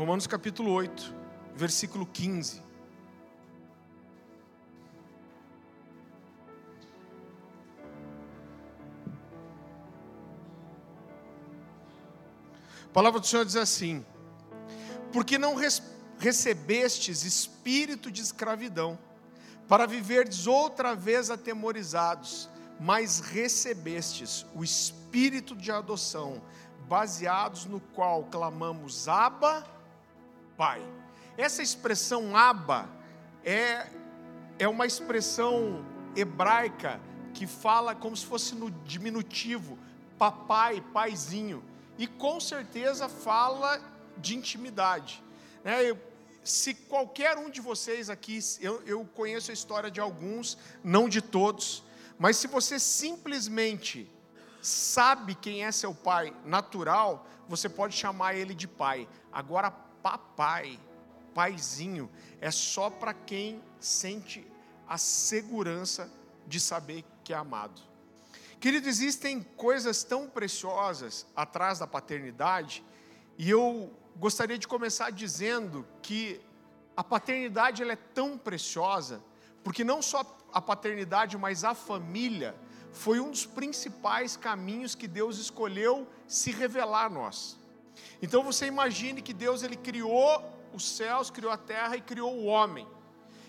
Romanos capítulo 8, versículo 15. A palavra do Senhor diz assim: Porque não recebestes espírito de escravidão, para viverdes outra vez atemorizados, mas recebestes o espírito de adoção, baseados no qual clamamos Abba, Pai. Essa expressão Abba é, é uma expressão hebraica que fala como se fosse no diminutivo, papai, paizinho e com certeza fala de intimidade. Né? Se qualquer um de vocês aqui, eu, eu conheço a história de alguns, não de todos, mas se você simplesmente sabe quem é seu pai natural, você pode chamar ele de pai. Agora, papai, paizinho, é só para quem sente a segurança de saber que é amado. Querido, existem coisas tão preciosas atrás da paternidade, e eu gostaria de começar dizendo que a paternidade ela é tão preciosa, porque não só a paternidade, mas a família foi um dos principais caminhos que Deus escolheu se revelar a nós. Então você imagine que Deus ele criou os céus, criou a terra e criou o homem.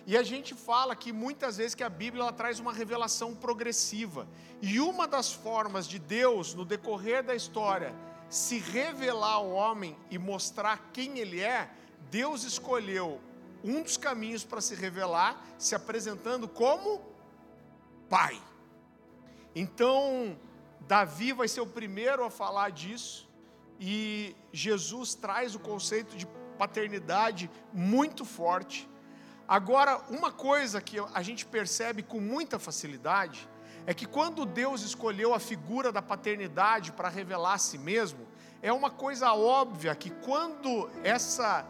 E a gente fala que muitas vezes que a Bíblia ela traz uma revelação progressiva. E uma das formas de Deus, no decorrer da história, se revelar ao homem e mostrar quem ele é, Deus escolheu um dos caminhos para se revelar, se apresentando como Pai. Então, Davi vai ser o primeiro a falar disso, e Jesus traz o conceito de paternidade muito forte. Agora, uma coisa que a gente percebe com muita facilidade é que quando Deus escolheu a figura da paternidade para revelar a si mesmo, é uma coisa óbvia que quando essa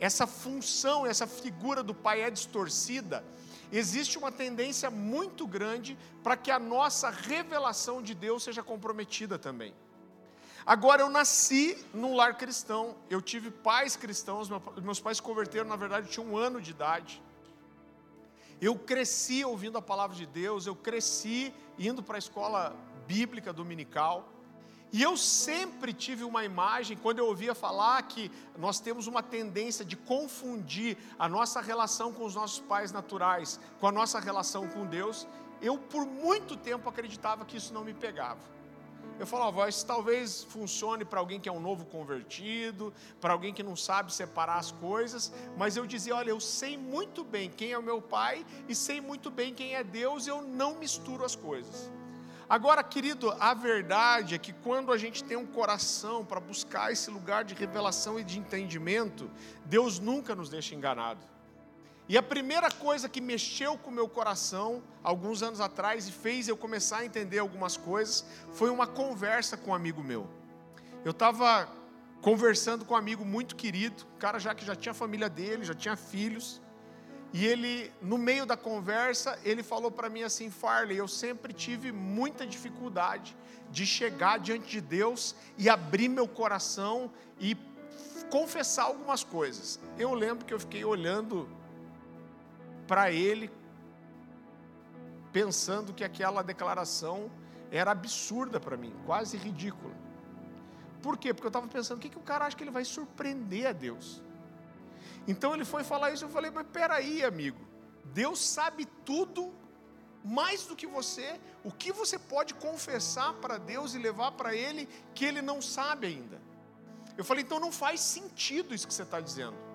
essa função, essa figura do pai é distorcida, existe uma tendência muito grande para que a nossa revelação de Deus seja comprometida também. Agora, eu nasci num lar cristão, eu tive pais cristãos, meus pais se converteram, na verdade, eu tinha um ano de idade. Eu cresci ouvindo a palavra de Deus, eu cresci indo para a escola bíblica dominical. E eu sempre tive uma imagem, quando eu ouvia falar que nós temos uma tendência de confundir a nossa relação com os nossos pais naturais com a nossa relação com Deus, eu por muito tempo acreditava que isso não me pegava. Eu falava, isso talvez funcione para alguém que é um novo convertido, para alguém que não sabe separar as coisas, mas eu dizia, olha, eu sei muito bem quem é o meu pai e sei muito bem quem é Deus, eu não misturo as coisas. Agora, querido, a verdade é que quando a gente tem um coração para buscar esse lugar de revelação e de entendimento, Deus nunca nos deixa enganado. E a primeira coisa que mexeu com o meu coração, alguns anos atrás, e fez eu começar a entender algumas coisas, foi uma conversa com um amigo meu. Eu estava conversando com um amigo muito querido, um cara já que já tinha família dele, já tinha filhos, e ele, no meio da conversa, ele falou para mim assim: Farley, eu sempre tive muita dificuldade de chegar diante de Deus e abrir meu coração e confessar algumas coisas. Eu lembro que eu fiquei olhando para ele, pensando que aquela declaração era absurda para mim, quase ridícula. Por quê? Porque eu estava pensando, o que, que o cara acha que ele vai surpreender a Deus? Então ele foi falar isso, eu falei, mas peraí, amigo, Deus sabe tudo mais do que você, o que você pode confessar para Deus e levar para Ele que Ele não sabe ainda. Eu falei, então não faz sentido isso que você está dizendo.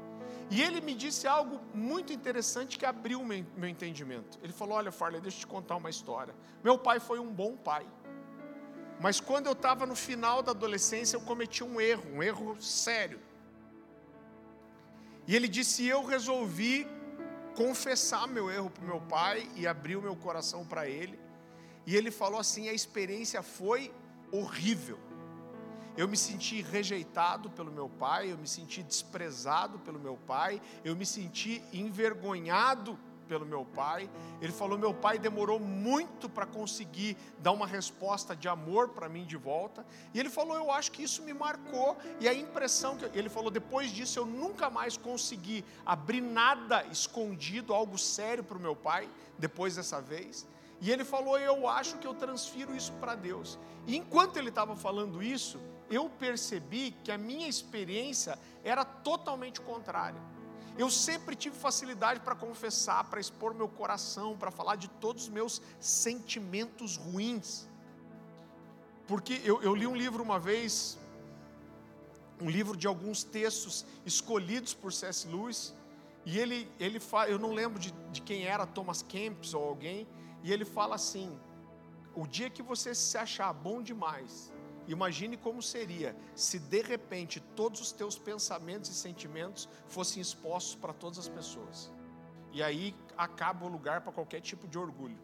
E ele me disse algo muito interessante que abriu meu, meu entendimento. Ele falou: Olha, Farley, deixa eu te contar uma história. Meu pai foi um bom pai. Mas quando eu estava no final da adolescência, eu cometi um erro, um erro sério. E ele disse: Eu resolvi confessar meu erro para meu pai e abrir o meu coração para ele. E ele falou assim: a experiência foi horrível. Eu me senti rejeitado pelo meu pai, eu me senti desprezado pelo meu pai, eu me senti envergonhado pelo meu pai. Ele falou: meu pai demorou muito para conseguir dar uma resposta de amor para mim de volta. E ele falou: eu acho que isso me marcou. E a impressão que ele falou: depois disso eu nunca mais consegui abrir nada escondido, algo sério para o meu pai, depois dessa vez. E ele falou: eu acho que eu transfiro isso para Deus. E enquanto ele estava falando isso, eu percebi que a minha experiência era totalmente contrária. Eu sempre tive facilidade para confessar, para expor meu coração, para falar de todos os meus sentimentos ruins. Porque eu, eu, li um livro uma vez, um livro de alguns textos escolhidos por C.S. Lewis, e ele, ele fala, eu não lembro de, de quem era, Thomas Kempis ou alguém, e ele fala assim: o dia que você se achar bom demais, Imagine como seria se de repente todos os teus pensamentos e sentimentos fossem expostos para todas as pessoas. E aí acaba o lugar para qualquer tipo de orgulho.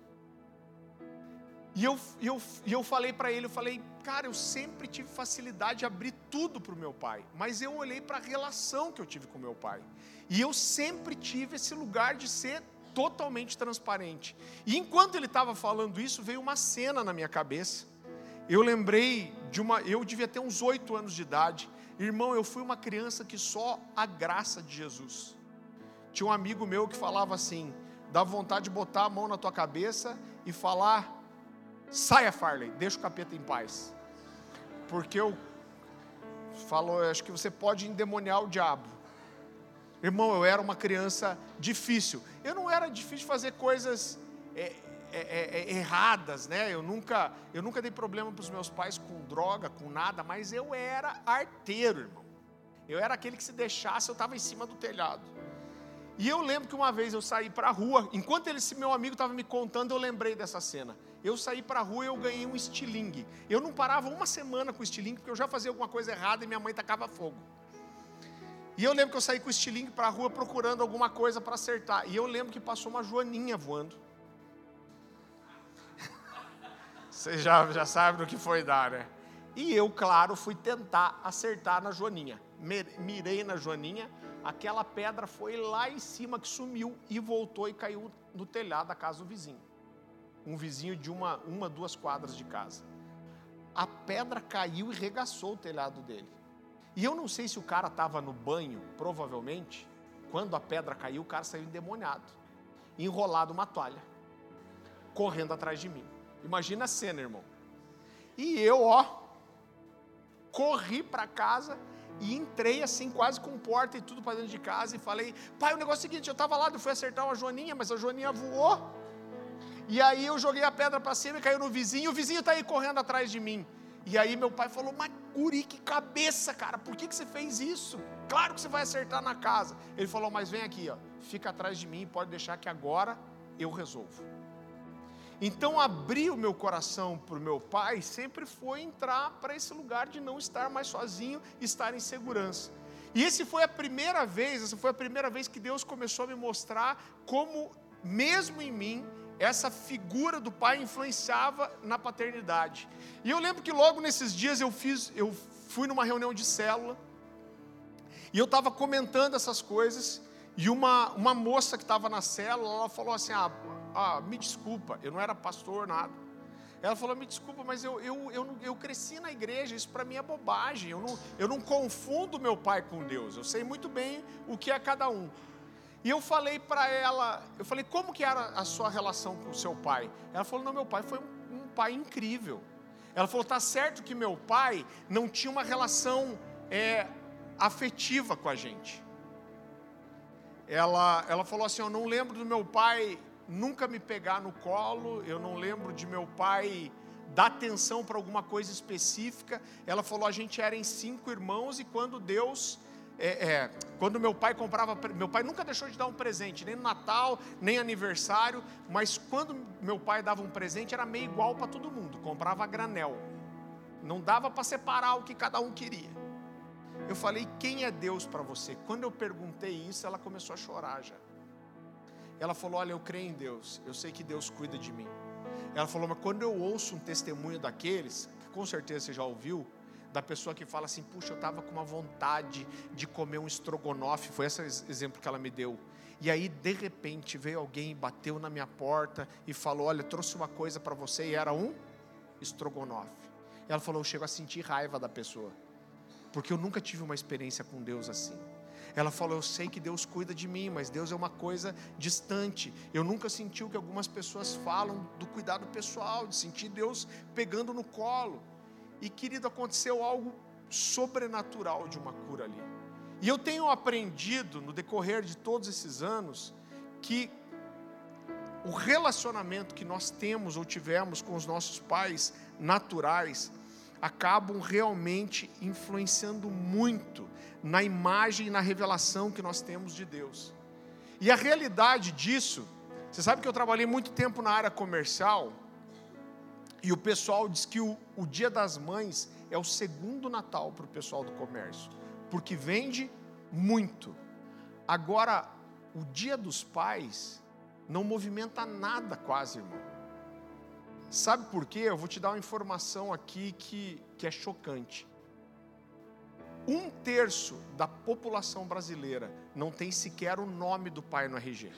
E eu, eu, eu falei para ele, eu falei, cara, eu sempre tive facilidade de abrir tudo para o meu pai, mas eu olhei para a relação que eu tive com meu pai. E eu sempre tive esse lugar de ser totalmente transparente. E enquanto ele estava falando isso, veio uma cena na minha cabeça eu lembrei de uma. Eu devia ter uns oito anos de idade. Irmão, eu fui uma criança que só a graça de Jesus. Tinha um amigo meu que falava assim: dá vontade de botar a mão na tua cabeça e falar: saia, Farley, deixa o capeta em paz. Porque eu falou, acho que você pode endemoniar o diabo. Irmão, eu era uma criança difícil. Eu não era difícil fazer coisas é, é, é, é, erradas, né? Eu nunca, eu nunca dei problema para os meus pais com droga, com nada, mas eu era arteiro, irmão. Eu era aquele que se deixasse, eu estava em cima do telhado. E eu lembro que uma vez eu saí para a rua, enquanto esse meu amigo estava me contando, eu lembrei dessa cena. Eu saí para a rua e eu ganhei um estilingue. Eu não parava uma semana com estilingue, porque eu já fazia alguma coisa errada e minha mãe tacava fogo. E eu lembro que eu saí com o estilingue para a rua procurando alguma coisa para acertar. E eu lembro que passou uma joaninha voando. Você já, já sabe do que foi dar, né? E eu, claro, fui tentar acertar na Joaninha. Mirei na Joaninha, aquela pedra foi lá em cima que sumiu e voltou e caiu no telhado da casa do vizinho. Um vizinho de uma, uma duas quadras de casa. A pedra caiu e regaçou o telhado dele. E eu não sei se o cara estava no banho, provavelmente. Quando a pedra caiu, o cara saiu endemoniado, enrolado uma toalha, correndo atrás de mim. Imagina a cena, irmão. E eu, ó, corri para casa e entrei assim, quase com porta e tudo para dentro de casa e falei: pai, o negócio é o seguinte, eu estava lá, eu fui acertar uma joaninha, mas a joaninha voou. E aí eu joguei a pedra para cima e caiu no vizinho, o vizinho está aí correndo atrás de mim. E aí meu pai falou: Mas guri, que cabeça, cara, por que, que você fez isso? Claro que você vai acertar na casa. Ele falou: Mas vem aqui, ó, fica atrás de mim, pode deixar que agora eu resolvo. Então, abrir o meu coração para o meu pai sempre foi entrar para esse lugar de não estar mais sozinho, estar em segurança. E esse foi a primeira vez, essa foi a primeira vez que Deus começou a me mostrar como, mesmo em mim, essa figura do pai influenciava na paternidade. E eu lembro que logo nesses dias eu fiz, eu fui numa reunião de célula e eu estava comentando essas coisas e uma, uma moça que estava na célula, ela falou assim: ah, ah, me desculpa, eu não era pastor, nada. Ela falou: me desculpa, mas eu, eu, eu, eu cresci na igreja, isso para mim é bobagem. Eu não, eu não confundo meu pai com Deus, eu sei muito bem o que é cada um. E eu falei para ela, eu falei, como que era a sua relação com o seu pai? Ela falou, não, meu pai foi um, um pai incrível. Ela falou, tá certo que meu pai não tinha uma relação é, afetiva com a gente. Ela, ela falou assim, eu não lembro do meu pai nunca me pegar no colo, eu não lembro de meu pai dar atenção para alguma coisa específica. Ela falou: a gente era em cinco irmãos e quando Deus. É, é, quando meu pai comprava, meu pai nunca deixou de dar um presente, nem no Natal, nem aniversário, mas quando meu pai dava um presente era meio igual para todo mundo, comprava granel, não dava para separar o que cada um queria. Eu falei, quem é Deus para você? Quando eu perguntei isso, ela começou a chorar já. Ela falou: Olha, eu creio em Deus, eu sei que Deus cuida de mim. Ela falou: Mas quando eu ouço um testemunho daqueles, que com certeza você já ouviu, da pessoa que fala assim: Puxa, eu estava com uma vontade de comer um estrogonofe, foi esse exemplo que ela me deu. E aí de repente veio alguém bateu na minha porta e falou: Olha, trouxe uma coisa para você e era um estrogonofe. Ela falou: Eu chego a sentir raiva da pessoa, porque eu nunca tive uma experiência com Deus assim. Ela falou: Eu sei que Deus cuida de mim, mas Deus é uma coisa distante. Eu nunca senti o que algumas pessoas falam do cuidado pessoal, de sentir Deus pegando no colo. E querido, aconteceu algo sobrenatural de uma cura ali. E eu tenho aprendido no decorrer de todos esses anos que o relacionamento que nós temos ou tivemos com os nossos pais naturais acabam realmente influenciando muito na imagem e na revelação que nós temos de Deus. E a realidade disso, você sabe que eu trabalhei muito tempo na área comercial, e o pessoal diz que o, o Dia das Mães é o segundo Natal para o pessoal do comércio, porque vende muito. Agora, o Dia dos Pais não movimenta nada quase, irmão. Sabe por quê? Eu vou te dar uma informação aqui que, que é chocante um terço da população brasileira não tem sequer o nome do pai no RG.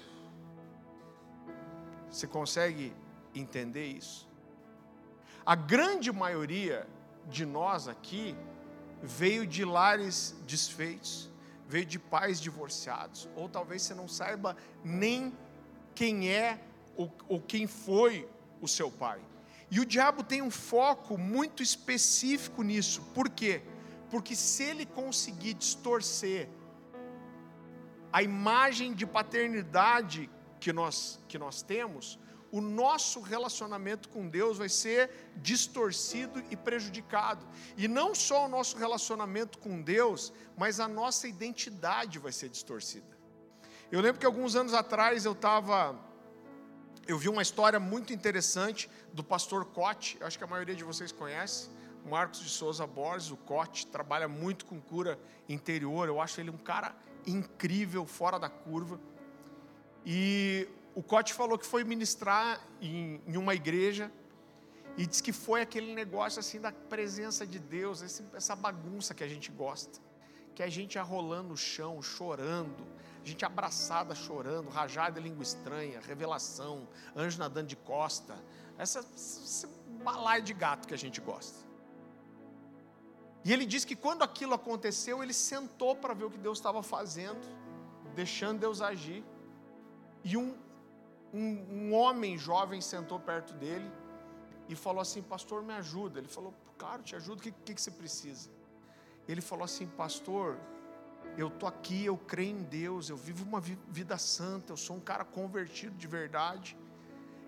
Você consegue entender isso? A grande maioria de nós aqui veio de lares desfeitos, veio de pais divorciados, ou talvez você não saiba nem quem é ou, quem foi o seu pai. E o diabo tem um foco muito específico nisso. Por quê? Porque se ele conseguir distorcer a imagem de paternidade que nós, que nós temos, o nosso relacionamento com Deus vai ser distorcido e prejudicado. E não só o nosso relacionamento com Deus, mas a nossa identidade vai ser distorcida. Eu lembro que alguns anos atrás eu estava. Eu vi uma história muito interessante do pastor Cote, acho que a maioria de vocês conhece. Marcos de Souza Borges, o Cote, trabalha muito com cura interior. Eu acho ele um cara incrível, fora da curva. E o Cote falou que foi ministrar em, em uma igreja e disse que foi aquele negócio assim da presença de Deus, essa bagunça que a gente gosta, que a gente arrolando no chão, chorando, gente abraçada chorando, rajada língua estranha, revelação, anjo nadando de costa, essa, esse balaio de gato que a gente gosta. E ele diz que quando aquilo aconteceu, ele sentou para ver o que Deus estava fazendo, deixando Deus agir. E um, um, um, homem jovem sentou perto dele e falou assim: Pastor, me ajuda. Ele falou: Claro, te ajudo, o que, que, que você precisa? Ele falou assim: Pastor, eu estou aqui, eu creio em Deus, eu vivo uma vida santa, eu sou um cara convertido de verdade.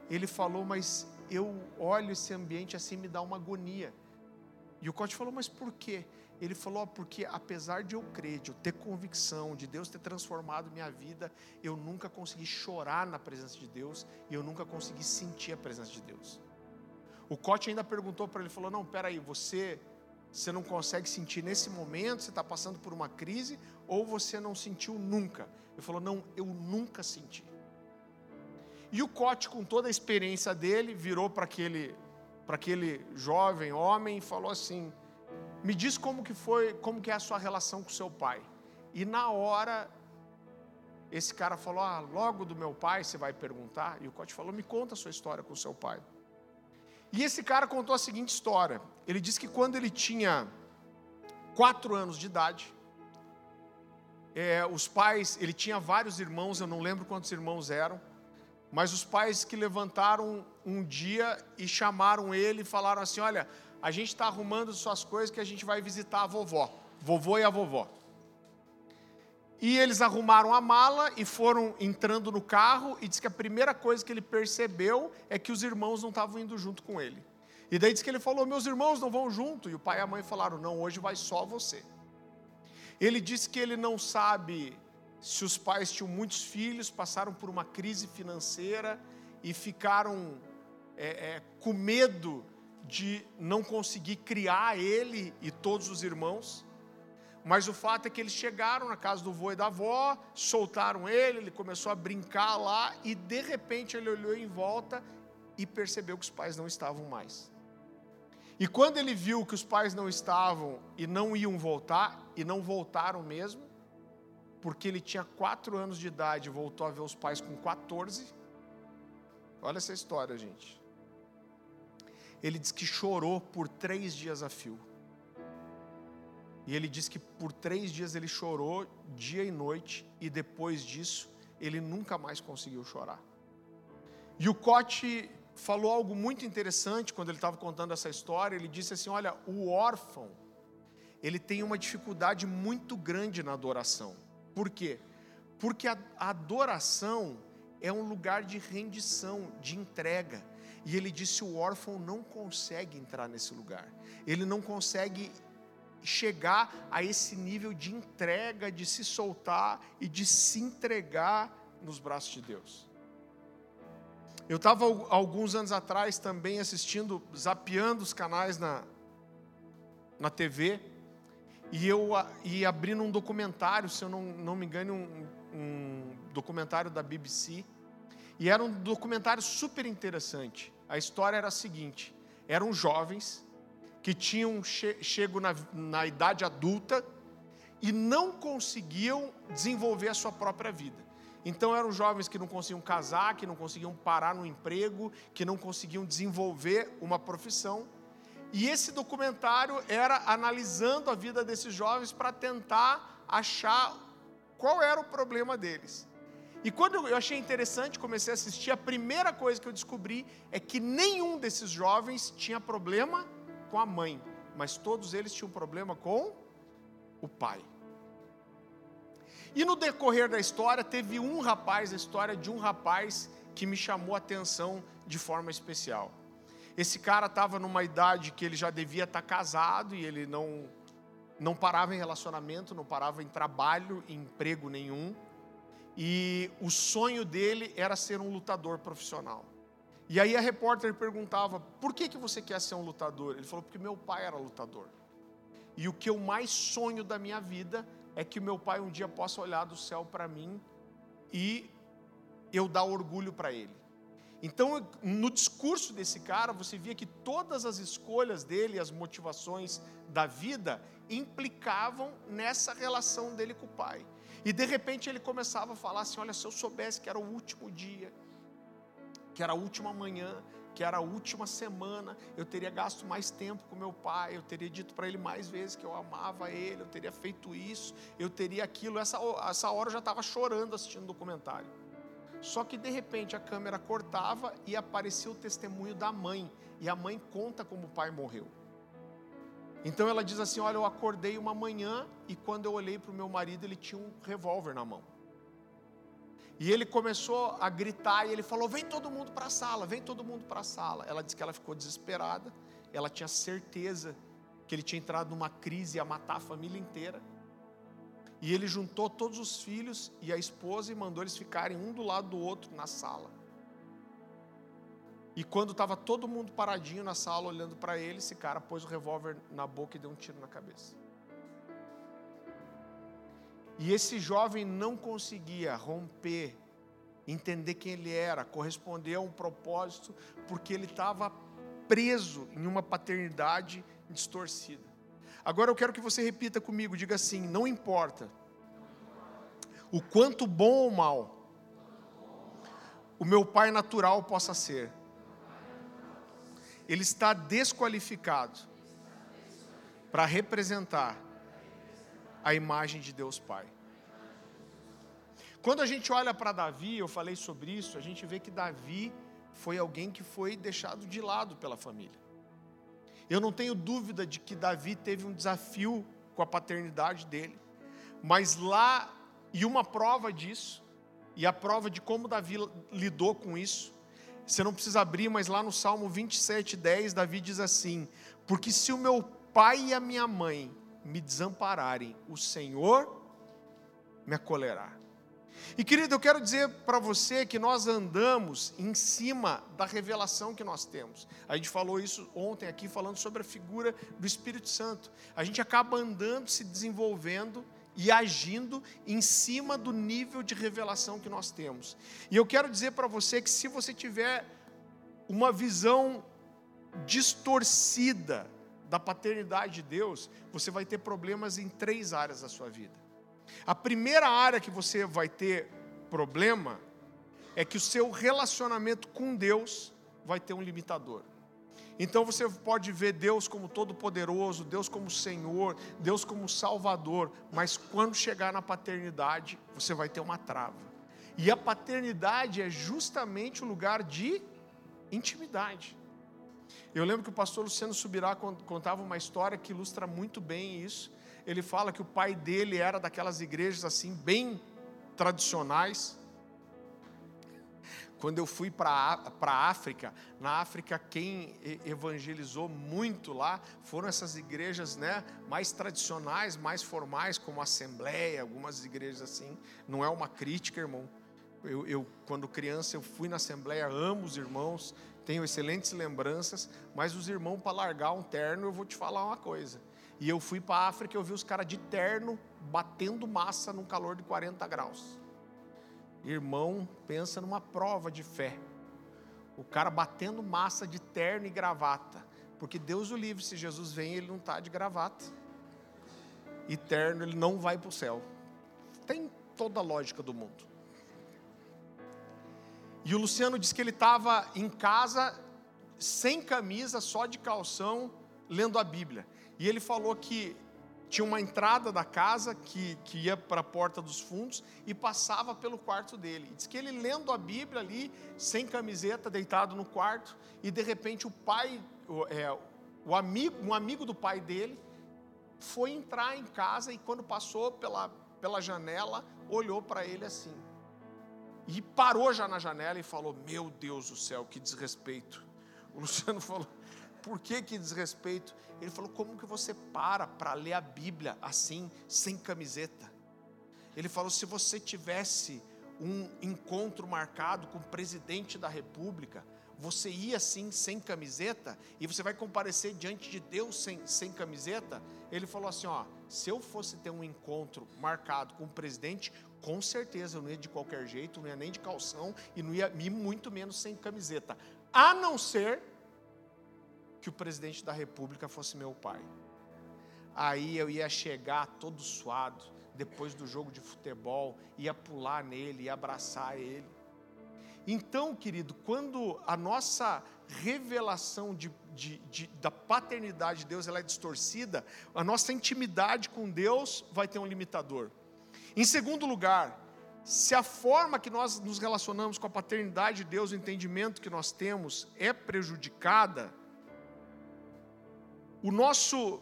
Ele falou, mas eu olho esse ambiente assim, me dá uma agonia. E o Cote falou, mas por quê? Ele falou, porque apesar de eu crer, de eu ter convicção, de Deus ter transformado minha vida, eu nunca consegui chorar na presença de Deus e eu nunca consegui sentir a presença de Deus. O Cote ainda perguntou para ele, falou, não, peraí, você, você não consegue sentir nesse momento, você está passando por uma crise, ou você não sentiu nunca? Ele falou, não, eu nunca senti. E o Cote, com toda a experiência dele, virou para aquele para aquele jovem homem e falou assim: "Me diz como que foi, como que é a sua relação com seu pai?" E na hora esse cara falou: "Ah, logo do meu pai você vai perguntar?" E o Cote falou: "Me conta a sua história com seu pai." E esse cara contou a seguinte história. Ele disse que quando ele tinha quatro anos de idade, é, os pais, ele tinha vários irmãos, eu não lembro quantos irmãos eram, mas os pais que levantaram um dia e chamaram ele e falaram assim: Olha, a gente está arrumando suas coisas que a gente vai visitar a vovó, vovô e a vovó. E eles arrumaram a mala e foram entrando no carro, e diz que a primeira coisa que ele percebeu é que os irmãos não estavam indo junto com ele. E daí diz que ele falou: Meus irmãos não vão junto. E o pai e a mãe falaram: Não, hoje vai só você. Ele disse que ele não sabe se os pais tinham muitos filhos, passaram por uma crise financeira e ficaram é, é, com medo de não conseguir criar ele e todos os irmãos. Mas o fato é que eles chegaram na casa do vô e da avó, soltaram ele, ele começou a brincar lá e de repente ele olhou em volta e percebeu que os pais não estavam mais. E quando ele viu que os pais não estavam e não iam voltar, e não voltaram mesmo, porque ele tinha quatro anos de idade e voltou a ver os pais com 14. Olha essa história, gente. Ele diz que chorou por três dias a fio. E ele diz que por três dias ele chorou, dia e noite, e depois disso ele nunca mais conseguiu chorar. E o Cote falou algo muito interessante quando ele estava contando essa história. Ele disse assim: Olha, o órfão, ele tem uma dificuldade muito grande na adoração. Por quê? Porque a adoração é um lugar de rendição, de entrega. E ele disse: o órfão não consegue entrar nesse lugar. Ele não consegue chegar a esse nível de entrega, de se soltar e de se entregar nos braços de Deus. Eu estava alguns anos atrás também assistindo, zapeando os canais na, na TV, e eu e abrindo um documentário, se eu não, não me engano, um, um documentário da BBC, e era um documentário super interessante. A história era a seguinte: eram jovens que tinham che chego na, na idade adulta e não conseguiam desenvolver a sua própria vida. Então eram jovens que não conseguiam casar, que não conseguiam parar no emprego, que não conseguiam desenvolver uma profissão. E esse documentário era analisando a vida desses jovens para tentar achar qual era o problema deles. E quando eu achei interessante, comecei a assistir, a primeira coisa que eu descobri é que nenhum desses jovens tinha problema com a mãe, mas todos eles tinham problema com o pai. E no decorrer da história, teve um rapaz, a história de um rapaz que me chamou a atenção de forma especial. Esse cara estava numa idade que ele já devia estar tá casado e ele não, não parava em relacionamento, não parava em trabalho, em emprego nenhum. E o sonho dele era ser um lutador profissional. E aí a repórter perguntava: por que, que você quer ser um lutador? Ele falou: porque meu pai era lutador. E o que eu mais sonho da minha vida é que meu pai um dia possa olhar do céu para mim e eu dar orgulho para ele. Então, no discurso desse cara, você via que todas as escolhas dele, as motivações da vida, implicavam nessa relação dele com o pai. E de repente ele começava a falar assim: Olha, se eu soubesse que era o último dia, que era a última manhã, que era a última semana, eu teria gasto mais tempo com meu pai, eu teria dito para ele mais vezes que eu amava ele, eu teria feito isso, eu teria aquilo. Essa, essa hora eu já estava chorando assistindo o documentário. Só que de repente a câmera cortava e aparecia o testemunho da mãe, e a mãe conta como o pai morreu. Então ela diz assim: Olha, eu acordei uma manhã e quando eu olhei para o meu marido, ele tinha um revólver na mão. E ele começou a gritar e ele falou: Vem todo mundo para a sala, vem todo mundo para a sala. Ela disse que ela ficou desesperada, ela tinha certeza que ele tinha entrado numa crise e ia matar a família inteira. E ele juntou todos os filhos e a esposa e mandou eles ficarem um do lado do outro na sala. E quando estava todo mundo paradinho na sala olhando para ele, esse cara pôs o revólver na boca e deu um tiro na cabeça. E esse jovem não conseguia romper, entender quem ele era, corresponder a um propósito, porque ele estava preso em uma paternidade distorcida. Agora eu quero que você repita comigo, diga assim: não importa o quanto bom ou mal o meu pai natural possa ser, ele está desqualificado para representar a imagem de Deus Pai. Quando a gente olha para Davi, eu falei sobre isso, a gente vê que Davi foi alguém que foi deixado de lado pela família. Eu não tenho dúvida de que Davi teve um desafio com a paternidade dele, mas lá, e uma prova disso, e a prova de como Davi lidou com isso, você não precisa abrir, mas lá no Salmo 27, 10, Davi diz assim: Porque se o meu pai e a minha mãe me desampararem, o Senhor me acolherá. E querido, eu quero dizer para você que nós andamos em cima da revelação que nós temos. A gente falou isso ontem aqui, falando sobre a figura do Espírito Santo. A gente acaba andando, se desenvolvendo e agindo em cima do nível de revelação que nós temos. E eu quero dizer para você que se você tiver uma visão distorcida da paternidade de Deus, você vai ter problemas em três áreas da sua vida. A primeira área que você vai ter problema é que o seu relacionamento com Deus vai ter um limitador. Então você pode ver Deus como todo-poderoso, Deus como Senhor, Deus como Salvador, mas quando chegar na paternidade, você vai ter uma trava. E a paternidade é justamente o lugar de intimidade. Eu lembro que o pastor Luciano Subirá contava uma história que ilustra muito bem isso. Ele fala que o pai dele era daquelas igrejas assim, bem tradicionais, quando eu fui para a África, na África quem evangelizou muito lá foram essas igrejas né, mais tradicionais, mais formais, como a Assembleia, algumas igrejas assim. Não é uma crítica, irmão. Eu, eu, quando criança, eu fui na Assembleia, amo os irmãos, tenho excelentes lembranças, mas os irmãos, para largar um terno, eu vou te falar uma coisa. E eu fui para a África e eu vi os caras de terno batendo massa num calor de 40 graus. Irmão, pensa numa prova de fé. O cara batendo massa de terno e gravata. Porque Deus o livre, se Jesus vem, ele não está de gravata. E terno, ele não vai para o céu. Tem toda a lógica do mundo. E o Luciano disse que ele estava em casa, sem camisa, só de calção, lendo a Bíblia. E ele falou que tinha uma entrada da casa que, que ia para a porta dos fundos e passava pelo quarto dele. Diz que ele lendo a Bíblia ali, sem camiseta, deitado no quarto, e de repente o pai, o, é, o amigo, um amigo do pai dele, foi entrar em casa e quando passou pela, pela janela, olhou para ele assim. E parou já na janela e falou: Meu Deus do céu, que desrespeito. O Luciano falou: Por que que desrespeito? Ele falou: Como que você para para ler a Bíblia assim, sem camiseta? Ele falou: Se você tivesse um encontro marcado com o presidente da República, você ia assim, sem camiseta, e você vai comparecer diante de Deus sem, sem camiseta? Ele falou assim: Ó, se eu fosse ter um encontro marcado com o presidente, com certeza eu não ia de qualquer jeito, não ia nem de calção, e não ia, muito menos sem camiseta, a não ser que o presidente da república fosse meu pai. Aí eu ia chegar todo suado, depois do jogo de futebol, ia pular nele, ia abraçar ele. Então, querido, quando a nossa revelação de, de, de, da paternidade de Deus ela é distorcida, a nossa intimidade com Deus vai ter um limitador. Em segundo lugar, se a forma que nós nos relacionamos com a paternidade de Deus, o entendimento que nós temos é prejudicada, o nosso,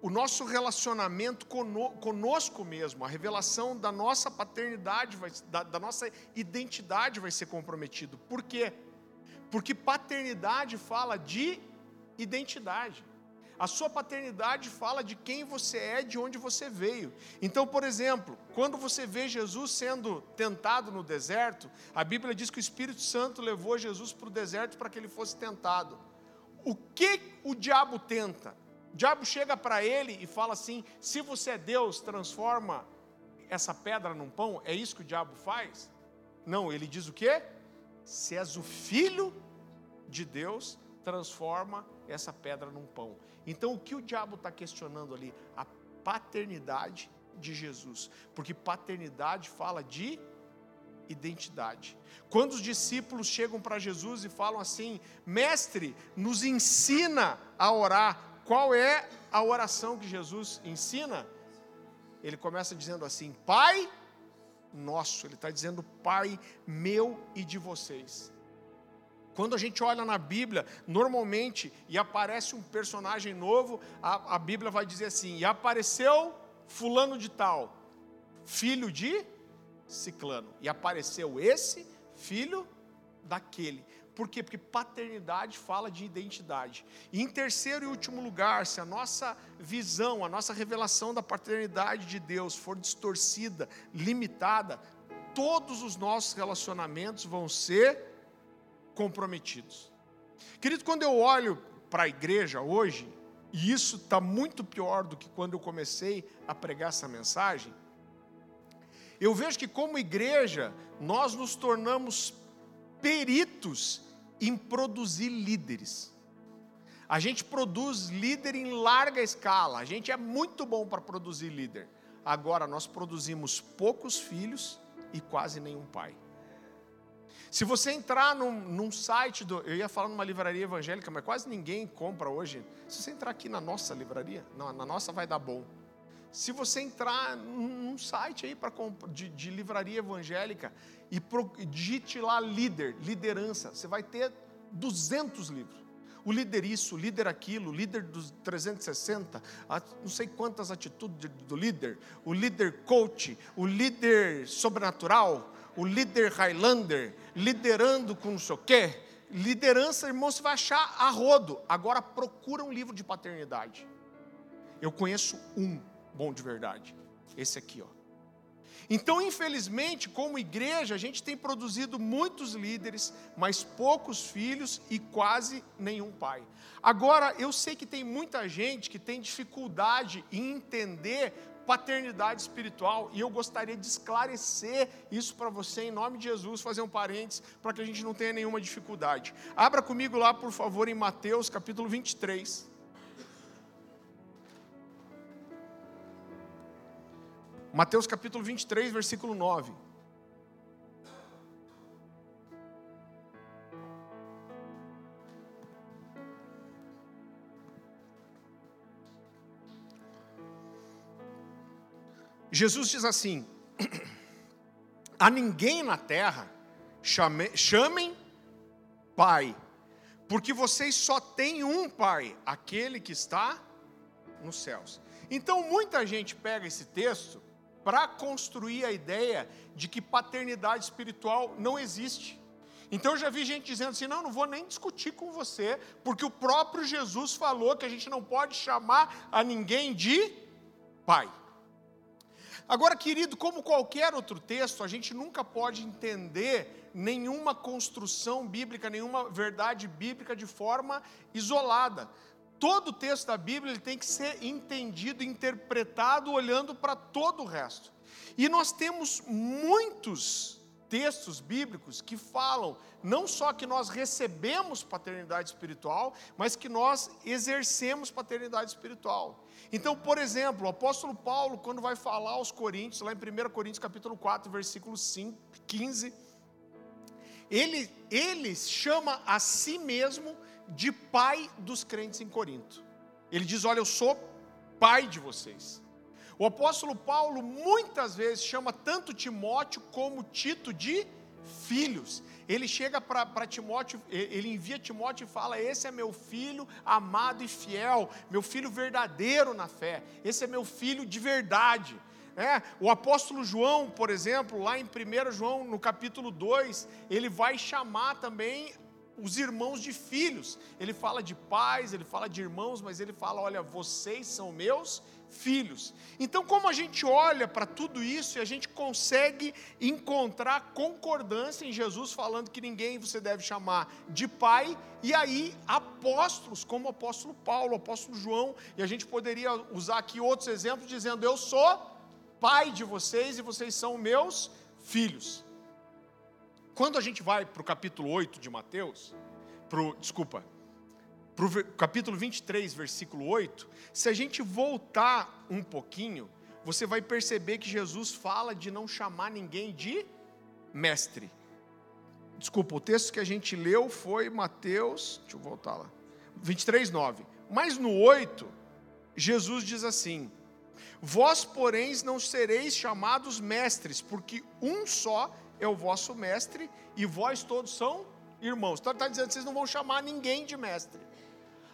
o nosso relacionamento conosco mesmo, a revelação da nossa paternidade, vai, da, da nossa identidade vai ser comprometido. Por quê? Porque paternidade fala de identidade. A sua paternidade fala de quem você é, de onde você veio. Então, por exemplo, quando você vê Jesus sendo tentado no deserto, a Bíblia diz que o Espírito Santo levou Jesus para o deserto para que ele fosse tentado. O que o diabo tenta? O diabo chega para ele e fala assim: se você é Deus, transforma essa pedra num pão. É isso que o diabo faz? Não, ele diz o quê? Se és o filho de Deus, transforma essa pedra num pão. Então, o que o diabo está questionando ali? A paternidade de Jesus, porque paternidade fala de identidade. Quando os discípulos chegam para Jesus e falam assim: Mestre, nos ensina a orar. Qual é a oração que Jesus ensina? Ele começa dizendo assim: Pai nosso. Ele está dizendo: Pai meu e de vocês. Quando a gente olha na Bíblia, normalmente, e aparece um personagem novo, a, a Bíblia vai dizer assim: e apareceu Fulano de Tal, filho de Ciclano. E apareceu esse filho daquele. Por quê? Porque paternidade fala de identidade. E em terceiro e último lugar, se a nossa visão, a nossa revelação da paternidade de Deus for distorcida, limitada, todos os nossos relacionamentos vão ser comprometidos. Querido, quando eu olho para a igreja hoje, e isso está muito pior do que quando eu comecei a pregar essa mensagem, eu vejo que, como igreja, nós nos tornamos peritos em produzir líderes. A gente produz líder em larga escala, a gente é muito bom para produzir líder. Agora nós produzimos poucos filhos e quase nenhum pai. Se você entrar num, num, site, do, eu ia falar numa livraria evangélica, mas quase ninguém compra hoje. Se você entrar aqui na nossa livraria, não, na nossa vai dar bom. Se você entrar num site aí para de, de livraria evangélica e pro, digite lá líder, liderança, você vai ter 200 livros. O líder isso, o líder aquilo, o líder dos 360, não sei quantas atitudes do líder, o líder coach, o líder sobrenatural, o líder Highlander, liderando com não sei o quê. Liderança, irmão, você vai achar a rodo. Agora procura um livro de paternidade. Eu conheço um bom de verdade. Esse aqui, ó. Então, infelizmente, como igreja, a gente tem produzido muitos líderes, mas poucos filhos e quase nenhum pai. Agora, eu sei que tem muita gente que tem dificuldade em entender paternidade espiritual, e eu gostaria de esclarecer isso para você em nome de Jesus, fazer um parênteses, para que a gente não tenha nenhuma dificuldade. Abra comigo lá, por favor, em Mateus capítulo 23. Mateus capítulo 23, versículo 9. Jesus diz assim: a ninguém na terra chame, chamem pai, porque vocês só têm um pai, aquele que está nos céus. Então muita gente pega esse texto para construir a ideia de que paternidade espiritual não existe. Então eu já vi gente dizendo assim: não, não vou nem discutir com você, porque o próprio Jesus falou que a gente não pode chamar a ninguém de pai. Agora, querido, como qualquer outro texto, a gente nunca pode entender nenhuma construção bíblica, nenhuma verdade bíblica de forma isolada todo o texto da Bíblia ele tem que ser entendido, interpretado, olhando para todo o resto. E nós temos muitos textos bíblicos que falam não só que nós recebemos paternidade espiritual, mas que nós exercemos paternidade espiritual. Então, por exemplo, o apóstolo Paulo, quando vai falar aos Coríntios, lá em 1 Coríntios capítulo 4, versículo 5, 15, ele, ele chama a si mesmo de pai dos crentes em Corinto. Ele diz: Olha, eu sou pai de vocês. O apóstolo Paulo muitas vezes chama tanto Timóteo como Tito de filhos. Ele chega para Timóteo, ele envia Timóteo e fala: Esse é meu filho amado e fiel, meu filho verdadeiro na fé, esse é meu filho de verdade. É, o apóstolo João, por exemplo, lá em 1 João, no capítulo 2, ele vai chamar também os irmãos de filhos. Ele fala de pais, ele fala de irmãos, mas ele fala: olha, vocês são meus filhos. Então, como a gente olha para tudo isso e a gente consegue encontrar concordância em Jesus falando que ninguém você deve chamar de pai, e aí apóstolos, como o apóstolo Paulo, o apóstolo João, e a gente poderia usar aqui outros exemplos dizendo: Eu sou pai de vocês e vocês são meus filhos. Quando a gente vai para o capítulo 8 de Mateus, pro, desculpa, para o capítulo 23, versículo 8, se a gente voltar um pouquinho, você vai perceber que Jesus fala de não chamar ninguém de mestre. Desculpa, o texto que a gente leu foi Mateus, deixa eu voltar lá, 23, 9. Mas no 8, Jesus diz assim: Vós, porém, não sereis chamados mestres, porque um só o vosso mestre e vós todos são irmãos. Então ele está dizendo que vocês não vão chamar ninguém de mestre.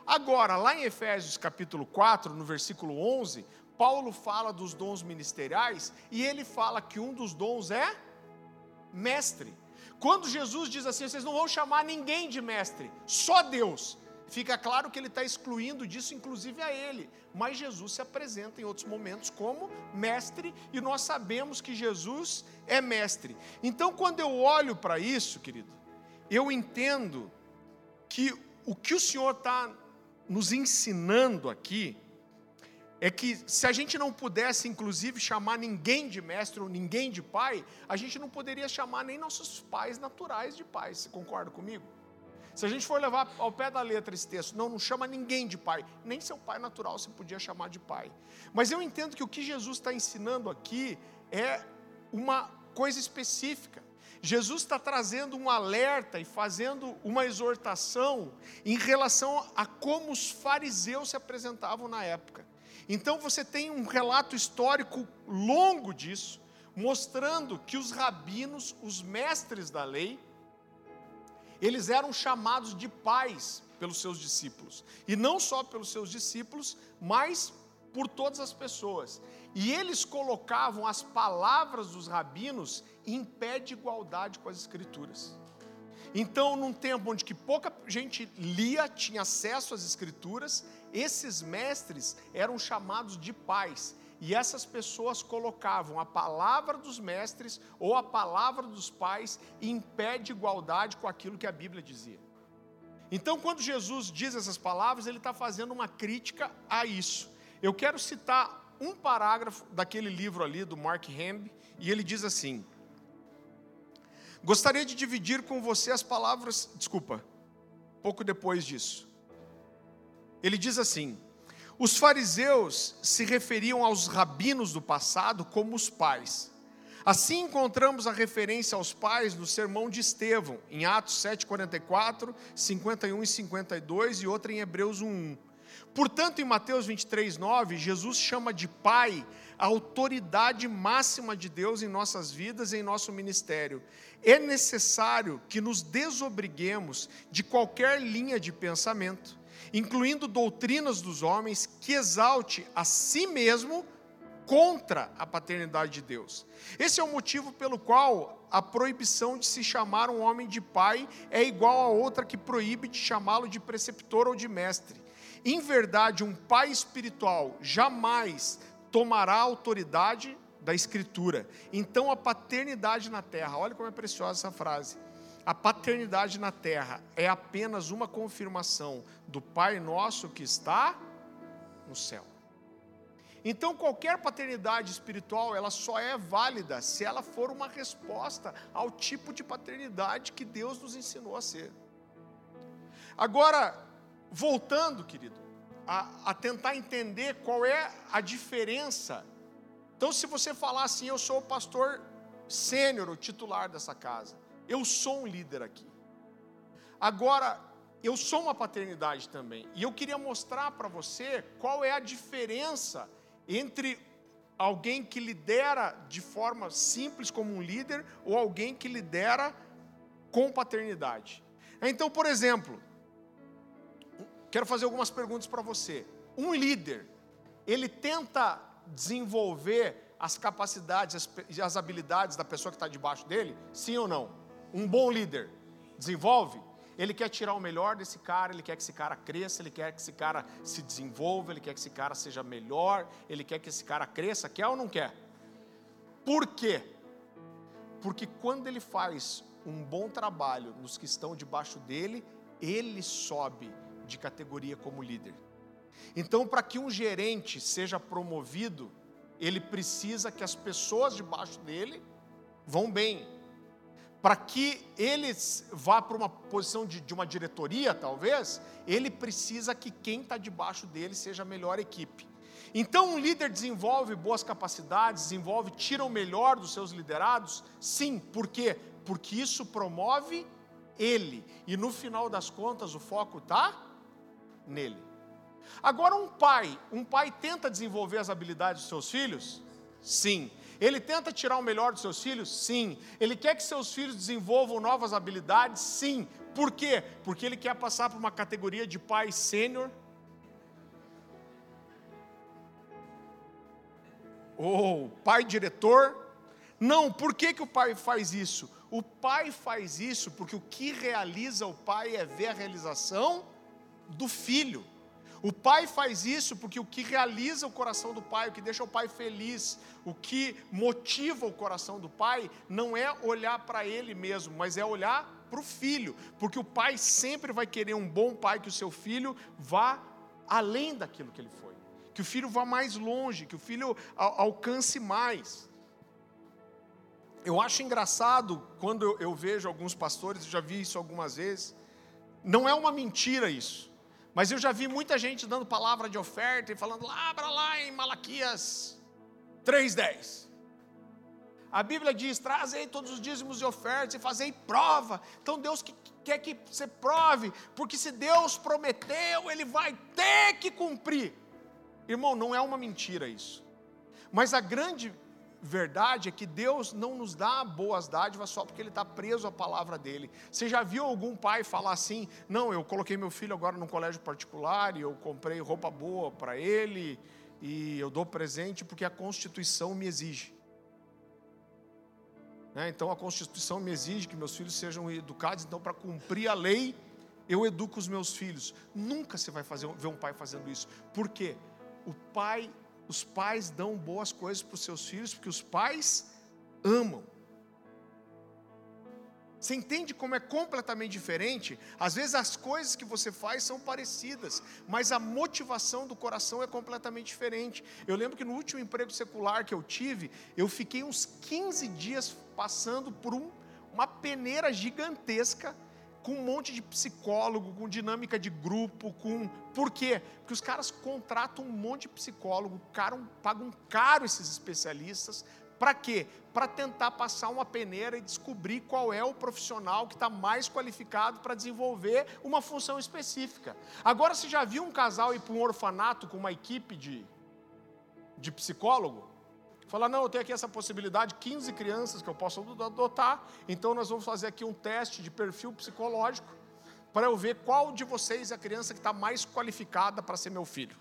Agora, lá em Efésios capítulo 4, no versículo 11, Paulo fala dos dons ministeriais e ele fala que um dos dons é mestre. Quando Jesus diz assim, vocês não vão chamar ninguém de mestre, só Deus. Fica claro que ele está excluindo disso, inclusive a ele. Mas Jesus se apresenta em outros momentos como mestre, e nós sabemos que Jesus é mestre. Então, quando eu olho para isso, querido, eu entendo que o que o Senhor está nos ensinando aqui é que se a gente não pudesse, inclusive, chamar ninguém de mestre ou ninguém de pai, a gente não poderia chamar nem nossos pais naturais de pais. Você concorda comigo? Se a gente for levar ao pé da letra esse texto, não, não chama ninguém de pai, nem seu pai natural você podia chamar de pai. Mas eu entendo que o que Jesus está ensinando aqui é uma coisa específica. Jesus está trazendo um alerta e fazendo uma exortação em relação a como os fariseus se apresentavam na época. Então você tem um relato histórico longo disso, mostrando que os rabinos, os mestres da lei, eles eram chamados de pais pelos seus discípulos. E não só pelos seus discípulos, mas por todas as pessoas. E eles colocavam as palavras dos rabinos em pé de igualdade com as escrituras. Então, num tempo onde que pouca gente lia, tinha acesso às escrituras, esses mestres eram chamados de pais. E essas pessoas colocavam a palavra dos mestres ou a palavra dos pais em pé de igualdade com aquilo que a Bíblia dizia. Então, quando Jesus diz essas palavras, ele está fazendo uma crítica a isso. Eu quero citar um parágrafo daquele livro ali, do Mark Hamby, e ele diz assim: Gostaria de dividir com você as palavras, desculpa, pouco depois disso. Ele diz assim: os fariseus se referiam aos rabinos do passado como os pais. Assim encontramos a referência aos pais no sermão de Estevão, em Atos 7:44, 51 e 52 e outra em Hebreus 1:1. Portanto, em Mateus 23:9, Jesus chama de pai a autoridade máxima de Deus em nossas vidas e em nosso ministério. É necessário que nos desobriguemos de qualquer linha de pensamento incluindo doutrinas dos homens, que exalte a si mesmo contra a paternidade de Deus. Esse é o motivo pelo qual a proibição de se chamar um homem de pai é igual a outra que proíbe de chamá-lo de preceptor ou de mestre. Em verdade, um pai espiritual jamais tomará a autoridade da Escritura. Então, a paternidade na terra, olha como é preciosa essa frase a paternidade na terra é apenas uma confirmação do Pai nosso que está no céu. Então, qualquer paternidade espiritual, ela só é válida se ela for uma resposta ao tipo de paternidade que Deus nos ensinou a ser. Agora, voltando, querido, a, a tentar entender qual é a diferença. Então, se você falar assim, eu sou o pastor sênior, o titular dessa casa. Eu sou um líder aqui. Agora, eu sou uma paternidade também. E eu queria mostrar para você qual é a diferença entre alguém que lidera de forma simples como um líder ou alguém que lidera com paternidade. Então, por exemplo, quero fazer algumas perguntas para você. Um líder, ele tenta desenvolver as capacidades, as, as habilidades da pessoa que está debaixo dele? Sim ou não? Um bom líder desenvolve, ele quer tirar o melhor desse cara, ele quer que esse cara cresça, ele quer que esse cara se desenvolva, ele quer que esse cara seja melhor, ele quer que esse cara cresça, quer ou não quer? Por quê? Porque quando ele faz um bom trabalho nos que estão debaixo dele, ele sobe de categoria como líder. Então, para que um gerente seja promovido, ele precisa que as pessoas debaixo dele vão bem, para que ele vá para uma posição de, de, uma diretoria, talvez, ele precisa que quem está debaixo dele seja a melhor equipe. Então, um líder desenvolve boas capacidades, desenvolve, tira o melhor dos seus liderados? Sim, por quê? Porque isso promove ele, e no final das contas o foco está nele. Agora, um pai, um pai tenta desenvolver as habilidades dos seus filhos? Sim. Ele tenta tirar o melhor dos seus filhos? Sim. Ele quer que seus filhos desenvolvam novas habilidades? Sim. Por quê? Porque ele quer passar por uma categoria de pai sênior. Ou pai diretor? Não, por que, que o pai faz isso? O pai faz isso porque o que realiza o pai é ver a realização do filho. O pai faz isso porque o que realiza o coração do pai, o que deixa o pai feliz, o que motiva o coração do pai, não é olhar para ele mesmo, mas é olhar para o filho, porque o pai sempre vai querer um bom pai, que o seu filho vá além daquilo que ele foi, que o filho vá mais longe, que o filho alcance mais. Eu acho engraçado quando eu, vejo alguns pastores, já vi isso algumas vezes, Não é uma mentira isso. Mas eu já vi muita gente dando palavra de oferta e falando, abra lá em Malaquias 3,10. A Bíblia diz: trazei todos os dízimos e ofertas e fazei prova. Então Deus quer que você prove, porque se Deus prometeu, Ele vai ter que cumprir. Irmão, não é uma mentira isso. Mas a grande verdade é que Deus não nos dá boas dádivas só porque Ele está preso à palavra dele. Você já viu algum pai falar assim: não, eu coloquei meu filho agora num colégio particular e eu comprei roupa boa para ele e eu dou presente porque a Constituição me exige. Né? Então a Constituição me exige que meus filhos sejam educados, então para cumprir a lei, eu educo os meus filhos. Nunca você vai fazer, ver um pai fazendo isso. Por quê? O pai, os pais dão boas coisas para os seus filhos, porque os pais amam. Você entende como é completamente diferente? Às vezes as coisas que você faz são parecidas, mas a motivação do coração é completamente diferente. Eu lembro que no último emprego secular que eu tive, eu fiquei uns 15 dias passando por um, uma peneira gigantesca com um monte de psicólogo, com dinâmica de grupo, com. Por quê? Porque os caras contratam um monte de psicólogo, caram, pagam caro esses especialistas, para quê? Para tentar passar uma peneira e descobrir qual é o profissional que está mais qualificado para desenvolver uma função específica. Agora, você já viu um casal ir para um orfanato com uma equipe de, de psicólogo? Falar, não, eu tenho aqui essa possibilidade, 15 crianças que eu posso adotar, então nós vamos fazer aqui um teste de perfil psicológico para eu ver qual de vocês é a criança que está mais qualificada para ser meu filho.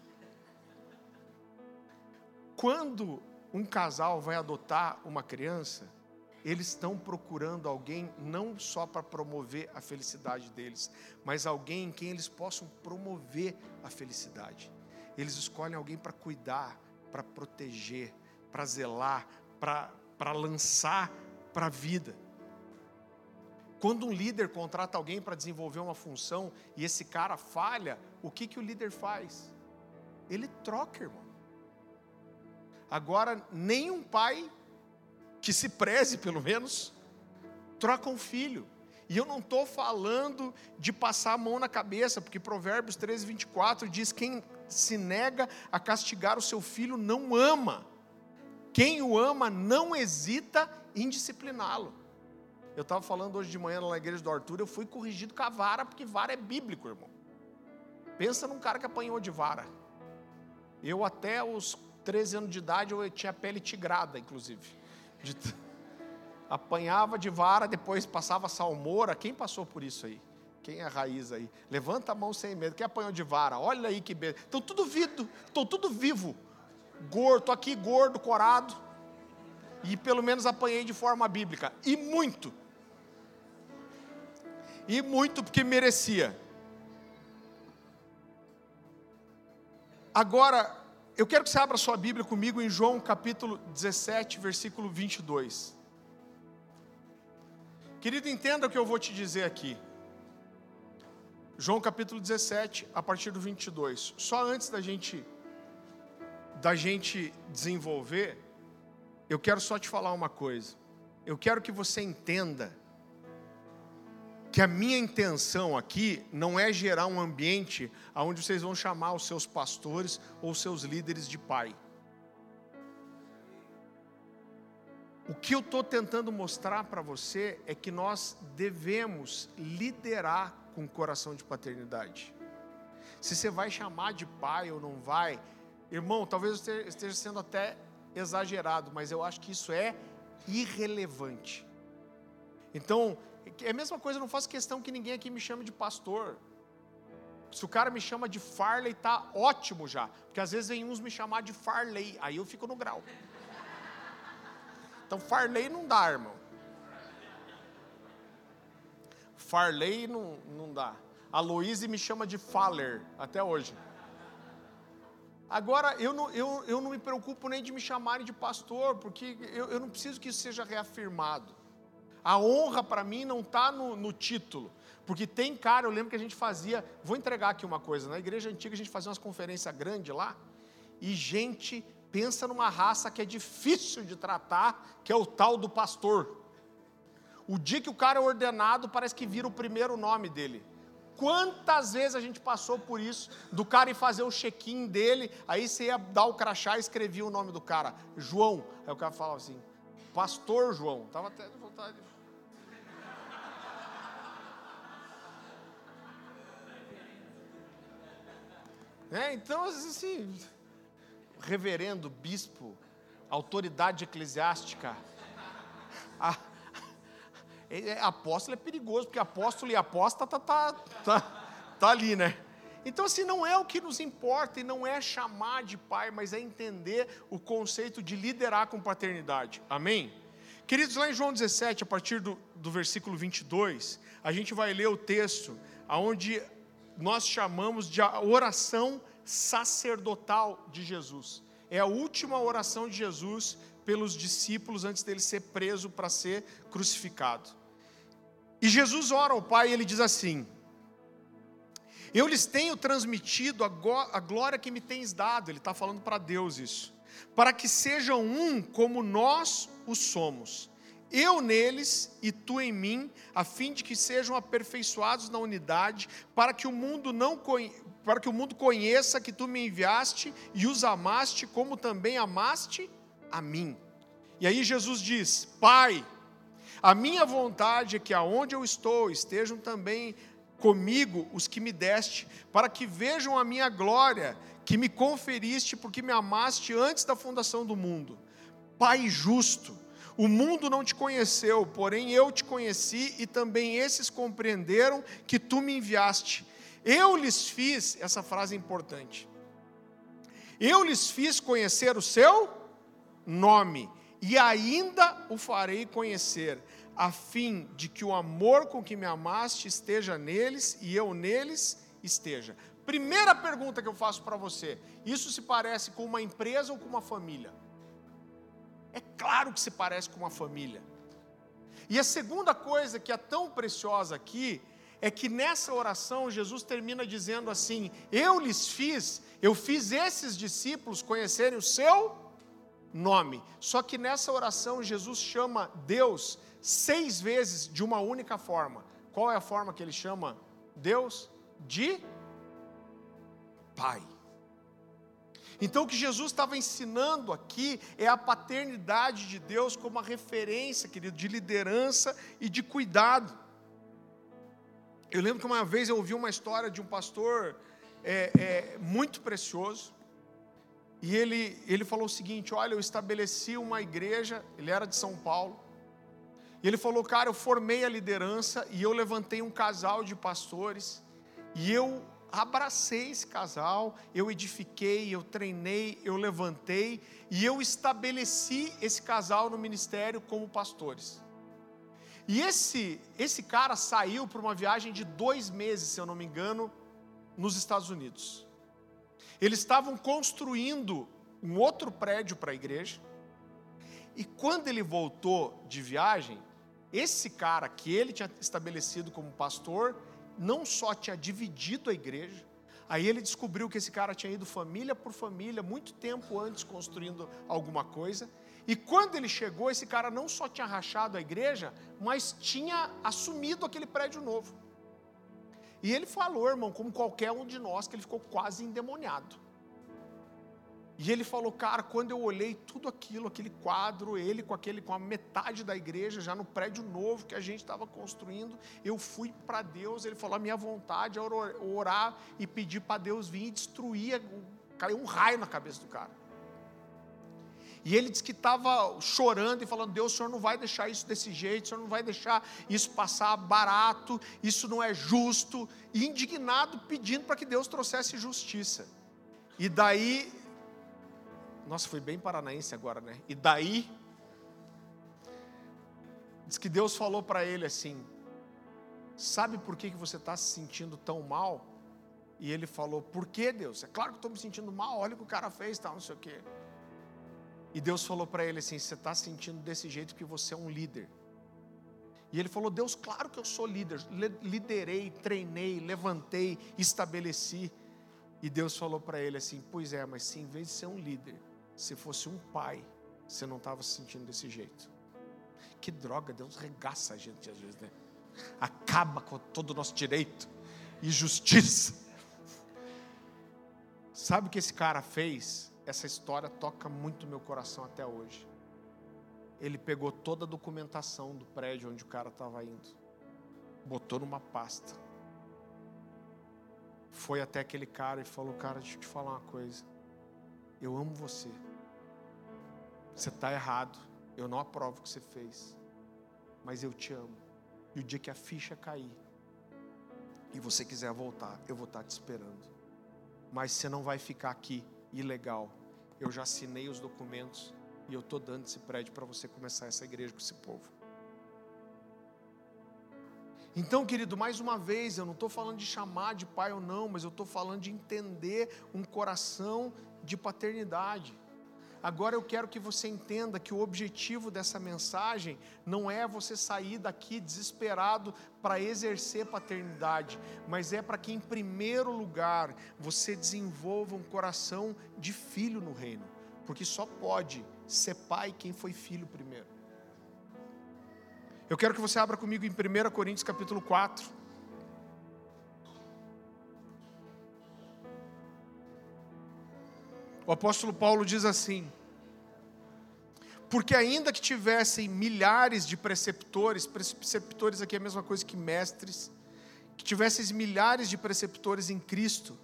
Quando um casal vai adotar uma criança, eles estão procurando alguém não só para promover a felicidade deles, mas alguém em quem eles possam promover a felicidade. Eles escolhem alguém para cuidar, para proteger, para zelar, para lançar para a vida. Quando um líder contrata alguém para desenvolver uma função e esse cara falha, o que, que o líder faz? Ele troca, irmão. Agora, nenhum pai que se preze, pelo menos, troca um filho. E eu não estou falando de passar a mão na cabeça, porque Provérbios 13, 24 diz: quem se nega a castigar o seu filho não ama. Quem o ama não hesita em discipliná-lo. Eu estava falando hoje de manhã na igreja do Arthur, eu fui corrigido com a vara, porque vara é bíblico, irmão. Pensa num cara que apanhou de vara. Eu até os 13 anos de idade eu tinha pele tigrada, inclusive. De... Apanhava de vara, depois passava salmoura. Quem passou por isso aí? Quem é raiz aí? Levanta a mão sem medo. Quem apanhou de vara? Olha aí que beleza. Estão tudo vivo, estão tudo vivo. Gordo, estou aqui gordo, corado. E pelo menos apanhei de forma bíblica. E muito. E muito porque merecia. Agora, eu quero que você abra sua Bíblia comigo em João capítulo 17, versículo 22. Querido, entenda o que eu vou te dizer aqui. João capítulo 17, a partir do 22. Só antes da gente da gente desenvolver, eu quero só te falar uma coisa. Eu quero que você entenda que a minha intenção aqui não é gerar um ambiente onde vocês vão chamar os seus pastores ou seus líderes de pai. O que eu estou tentando mostrar para você é que nós devemos liderar com coração de paternidade. Se você vai chamar de pai ou não vai, irmão, talvez eu esteja sendo até exagerado, mas eu acho que isso é irrelevante. Então, é a mesma coisa, eu não faço questão que ninguém aqui me chame de pastor. Se o cara me chama de Farley, tá ótimo já. Porque às vezes vem uns me chamar de Farley, aí eu fico no grau. Então Farley não dá, irmão. Farley não, não dá. A Louise me chama de Faller, até hoje. Agora, eu não, eu, eu não me preocupo nem de me chamarem de pastor, porque eu, eu não preciso que isso seja reafirmado. A honra para mim não está no, no, título. Porque tem cara, eu lembro que a gente fazia. Vou entregar aqui uma coisa. Na igreja antiga a gente fazia umas conferências grandes lá. E gente pensa numa raça que é difícil de tratar, que é o tal do pastor. O dia que o cara é ordenado, parece que vira o primeiro nome dele. Quantas vezes a gente passou por isso, do cara ir fazer o check-in dele, aí você ia dar o crachá e escrevia o nome do cara, João. Aí o cara falava assim, Pastor João. Estava até de vontade. É, então, assim, reverendo, bispo, autoridade eclesiástica, a, apóstolo é perigoso, porque apóstolo e apóstata tá, tá, tá, tá ali, né? Então, assim, não é o que nos importa e não é chamar de pai, mas é entender o conceito de liderar com paternidade. Amém? Queridos, lá em João 17, a partir do, do versículo 22, a gente vai ler o texto onde nós chamamos de a oração sacerdotal de Jesus. É a última oração de Jesus pelos discípulos antes dele ser preso para ser crucificado. E Jesus ora ao Pai e ele diz assim: Eu lhes tenho transmitido a glória que me tens dado. Ele está falando para Deus isso. Para que sejam um como nós o somos. Eu neles e tu em mim, a fim de que sejam aperfeiçoados na unidade, para que o mundo não para que o mundo conheça que tu me enviaste e os amaste como também amaste a mim. E aí Jesus diz: Pai, a minha vontade é que aonde eu estou estejam também comigo os que me deste, para que vejam a minha glória, que me conferiste porque me amaste antes da fundação do mundo. Pai justo, o mundo não te conheceu, porém eu te conheci e também esses compreenderam que tu me enviaste. Eu lhes fiz, essa frase é importante. Eu lhes fiz conhecer o seu nome e ainda o farei conhecer, a fim de que o amor com que me amaste esteja neles e eu neles esteja. Primeira pergunta que eu faço para você: isso se parece com uma empresa ou com uma família? É claro que se parece com uma família. E a segunda coisa que é tão preciosa aqui é que nessa oração Jesus termina dizendo assim: Eu lhes fiz, eu fiz esses discípulos conhecerem o seu nome. Só que nessa oração Jesus chama Deus seis vezes de uma única forma. Qual é a forma que ele chama Deus? De Pai. Então o que Jesus estava ensinando aqui é a paternidade de Deus como uma referência, querido, de liderança e de cuidado. Eu lembro que uma vez eu ouvi uma história de um pastor é, é, muito precioso, e ele, ele falou o seguinte: Olha, eu estabeleci uma igreja, ele era de São Paulo, e ele falou, cara, eu formei a liderança e eu levantei um casal de pastores, e eu abracei esse casal, eu edifiquei, eu treinei, eu levantei, e eu estabeleci esse casal no ministério como pastores. E esse, esse cara saiu para uma viagem de dois meses, se eu não me engano, nos Estados Unidos. Eles estavam construindo um outro prédio para a igreja. E quando ele voltou de viagem, esse cara que ele tinha estabelecido como pastor, não só tinha dividido a igreja, aí ele descobriu que esse cara tinha ido família por família, muito tempo antes construindo alguma coisa. E quando ele chegou, esse cara não só tinha rachado a igreja, mas tinha assumido aquele prédio novo. E ele falou, irmão, como qualquer um de nós, que ele ficou quase endemoniado. E ele falou, cara, quando eu olhei tudo aquilo, aquele quadro, ele com aquele com a metade da igreja já no prédio novo que a gente estava construindo, eu fui para Deus. Ele falou, a minha vontade é orar e pedir para Deus vir e destruir, caiu um raio na cabeça do cara. E ele disse que estava chorando e falando: Deus, o senhor não vai deixar isso desse jeito, o senhor não vai deixar isso passar barato, isso não é justo. E indignado, pedindo para que Deus trouxesse justiça. E daí, nossa, foi bem paranaense agora, né? E daí, diz que Deus falou para ele assim: Sabe por que, que você está se sentindo tão mal? E ele falou: Por que Deus? É claro que estou me sentindo mal, olha o que o cara fez, tal, não sei o quê. E Deus falou para ele assim: Você está sentindo desse jeito porque você é um líder. E ele falou: Deus, claro que eu sou líder. Liderei, treinei, levantei, estabeleci. E Deus falou para ele assim: Pois é, mas se em vez de ser um líder, se fosse um pai, você não estava se sentindo desse jeito. Que droga, Deus regaça a gente às vezes, né? Acaba com todo o nosso direito. e justiça. Sabe o que esse cara fez? Essa história toca muito meu coração até hoje. Ele pegou toda a documentação do prédio onde o cara estava indo, botou numa pasta, foi até aquele cara e falou: Cara, deixa eu te falar uma coisa. Eu amo você. Você está errado. Eu não aprovo o que você fez. Mas eu te amo. E o dia que a ficha cair e você quiser voltar, eu vou estar te esperando. Mas você não vai ficar aqui ilegal. Eu já assinei os documentos e eu estou dando esse prédio para você começar essa igreja com esse povo. Então, querido, mais uma vez, eu não estou falando de chamar de pai ou não, mas eu estou falando de entender um coração de paternidade. Agora eu quero que você entenda que o objetivo dessa mensagem não é você sair daqui desesperado para exercer paternidade, mas é para que, em primeiro lugar, você desenvolva um coração de filho no reino, porque só pode ser pai quem foi filho primeiro. Eu quero que você abra comigo em 1 Coríntios capítulo 4. O apóstolo Paulo diz assim: Porque ainda que tivessem milhares de preceptores, preceptores aqui é a mesma coisa que mestres, que tivesseis milhares de preceptores em Cristo,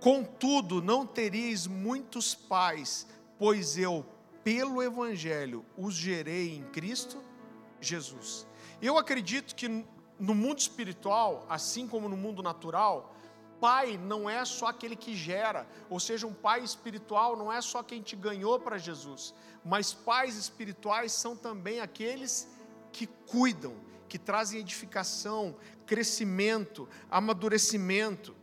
contudo não teríeis muitos pais, pois eu, pelo Evangelho, os gerei em Cristo Jesus. Eu acredito que no mundo espiritual, assim como no mundo natural, pai não é só aquele que gera, ou seja, um pai espiritual não é só quem te ganhou para Jesus, mas pais espirituais são também aqueles que cuidam, que trazem edificação, crescimento, amadurecimento.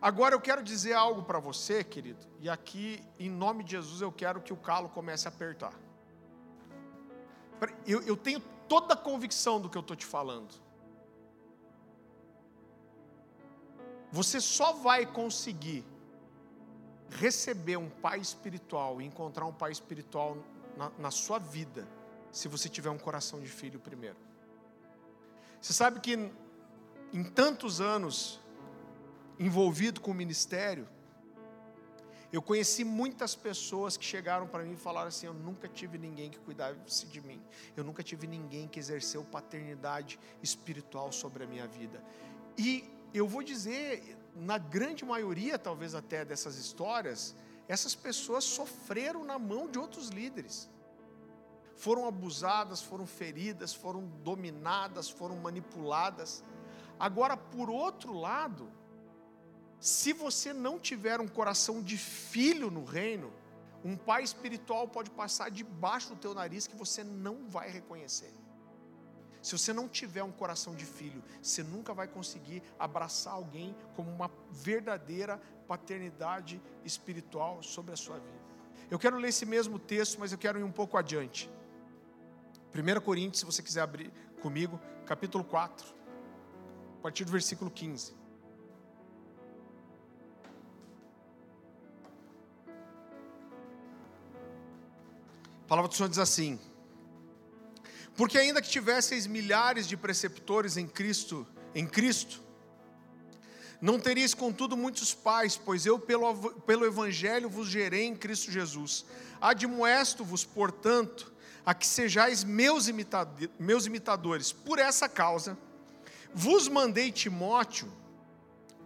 Agora eu quero dizer algo para você, querido, e aqui, em nome de Jesus, eu quero que o calo comece a apertar. Eu, eu tenho toda a convicção do que eu estou te falando. Você só vai conseguir receber um pai espiritual e encontrar um pai espiritual na, na, sua vida se você tiver um coração de filho primeiro. Você sabe que em tantos anos envolvido com o ministério, eu conheci muitas pessoas que chegaram para mim e falaram assim: Eu nunca tive ninguém que cuidasse de mim, eu nunca tive ninguém que exerceu paternidade espiritual sobre a minha vida. E eu vou dizer, na grande maioria, talvez até dessas histórias, essas pessoas sofreram na mão de outros líderes. Foram abusadas, foram feridas, foram dominadas, foram manipuladas. Agora, por outro lado, se você não tiver um coração de filho no reino, um pai espiritual pode passar debaixo do teu nariz que você não vai reconhecer. Se você não tiver um coração de filho, você nunca vai conseguir abraçar alguém como uma verdadeira paternidade espiritual sobre a sua vida. Eu quero ler esse mesmo texto, mas eu quero ir um pouco adiante. 1 Coríntios, se você quiser abrir comigo, capítulo 4, a partir do versículo 15. A palavra do Senhor diz assim: Porque ainda que tivesseis milhares de preceptores em Cristo, em Cristo, não teríeis contudo muitos pais, pois eu pelo, pelo evangelho vos gerei em Cristo Jesus. Admoesto-vos, portanto, a que sejais meus, meus imitadores. Por essa causa, vos mandei Timóteo,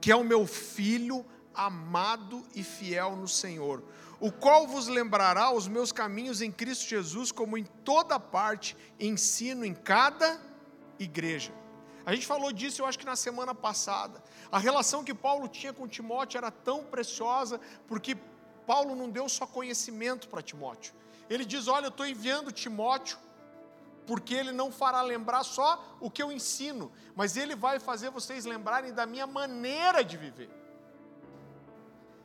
que é o meu filho amado e fiel no Senhor o qual vos lembrará os meus caminhos em Cristo Jesus, como em toda parte ensino em cada igreja. A gente falou disso, eu acho que na semana passada. A relação que Paulo tinha com Timóteo era tão preciosa, porque Paulo não deu só conhecimento para Timóteo. Ele diz: Olha, eu estou enviando Timóteo, porque ele não fará lembrar só o que eu ensino, mas ele vai fazer vocês lembrarem da minha maneira de viver.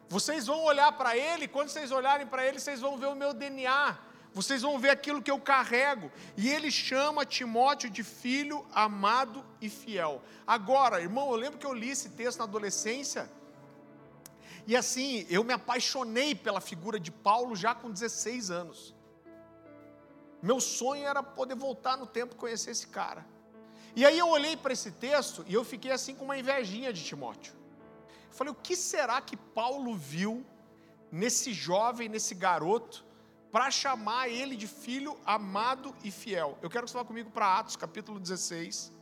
Vocês vão olhar para ele, quando vocês olharem para ele, vocês vão ver o meu DNA, vocês vão ver aquilo que eu carrego. E ele chama Timóteo de filho amado e fiel. Agora, irmão, eu lembro que eu li esse texto na adolescência, e assim, eu me apaixonei pela figura de Paulo já com 16 anos. Meu sonho era poder voltar no tempo e conhecer esse cara. E aí eu olhei para esse texto e eu fiquei assim com uma invejinha de Timóteo. Eu falei, o que será que Paulo viu nesse jovem, nesse garoto, para chamar ele de filho amado e fiel? Eu quero que você vá comigo para Atos capítulo 16.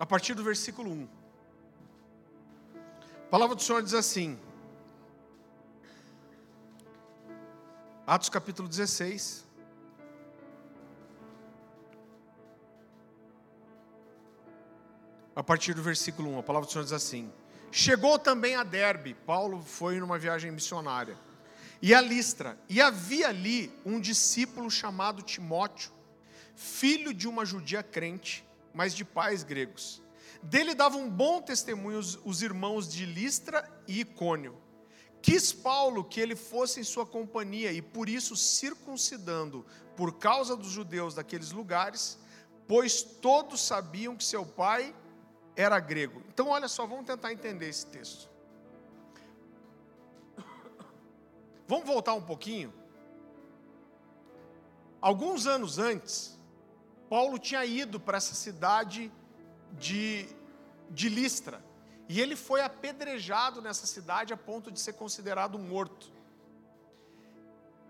A partir do versículo 1. A palavra do Senhor diz assim: Atos capítulo 16. A partir do versículo 1, a palavra do Senhor diz assim: Chegou também a Derbe, Paulo foi numa viagem missionária, e a Listra, e havia ali um discípulo chamado Timóteo, filho de uma judia crente, mas de pais gregos. Dele davam um bom testemunho os, os irmãos de Listra e Icônio. Quis Paulo que ele fosse em sua companhia e por isso circuncidando por causa dos judeus daqueles lugares, pois todos sabiam que seu pai era grego. Então, olha só, vamos tentar entender esse texto. Vamos voltar um pouquinho. Alguns anos antes, Paulo tinha ido para essa cidade de, de Listra. E ele foi apedrejado nessa cidade a ponto de ser considerado morto.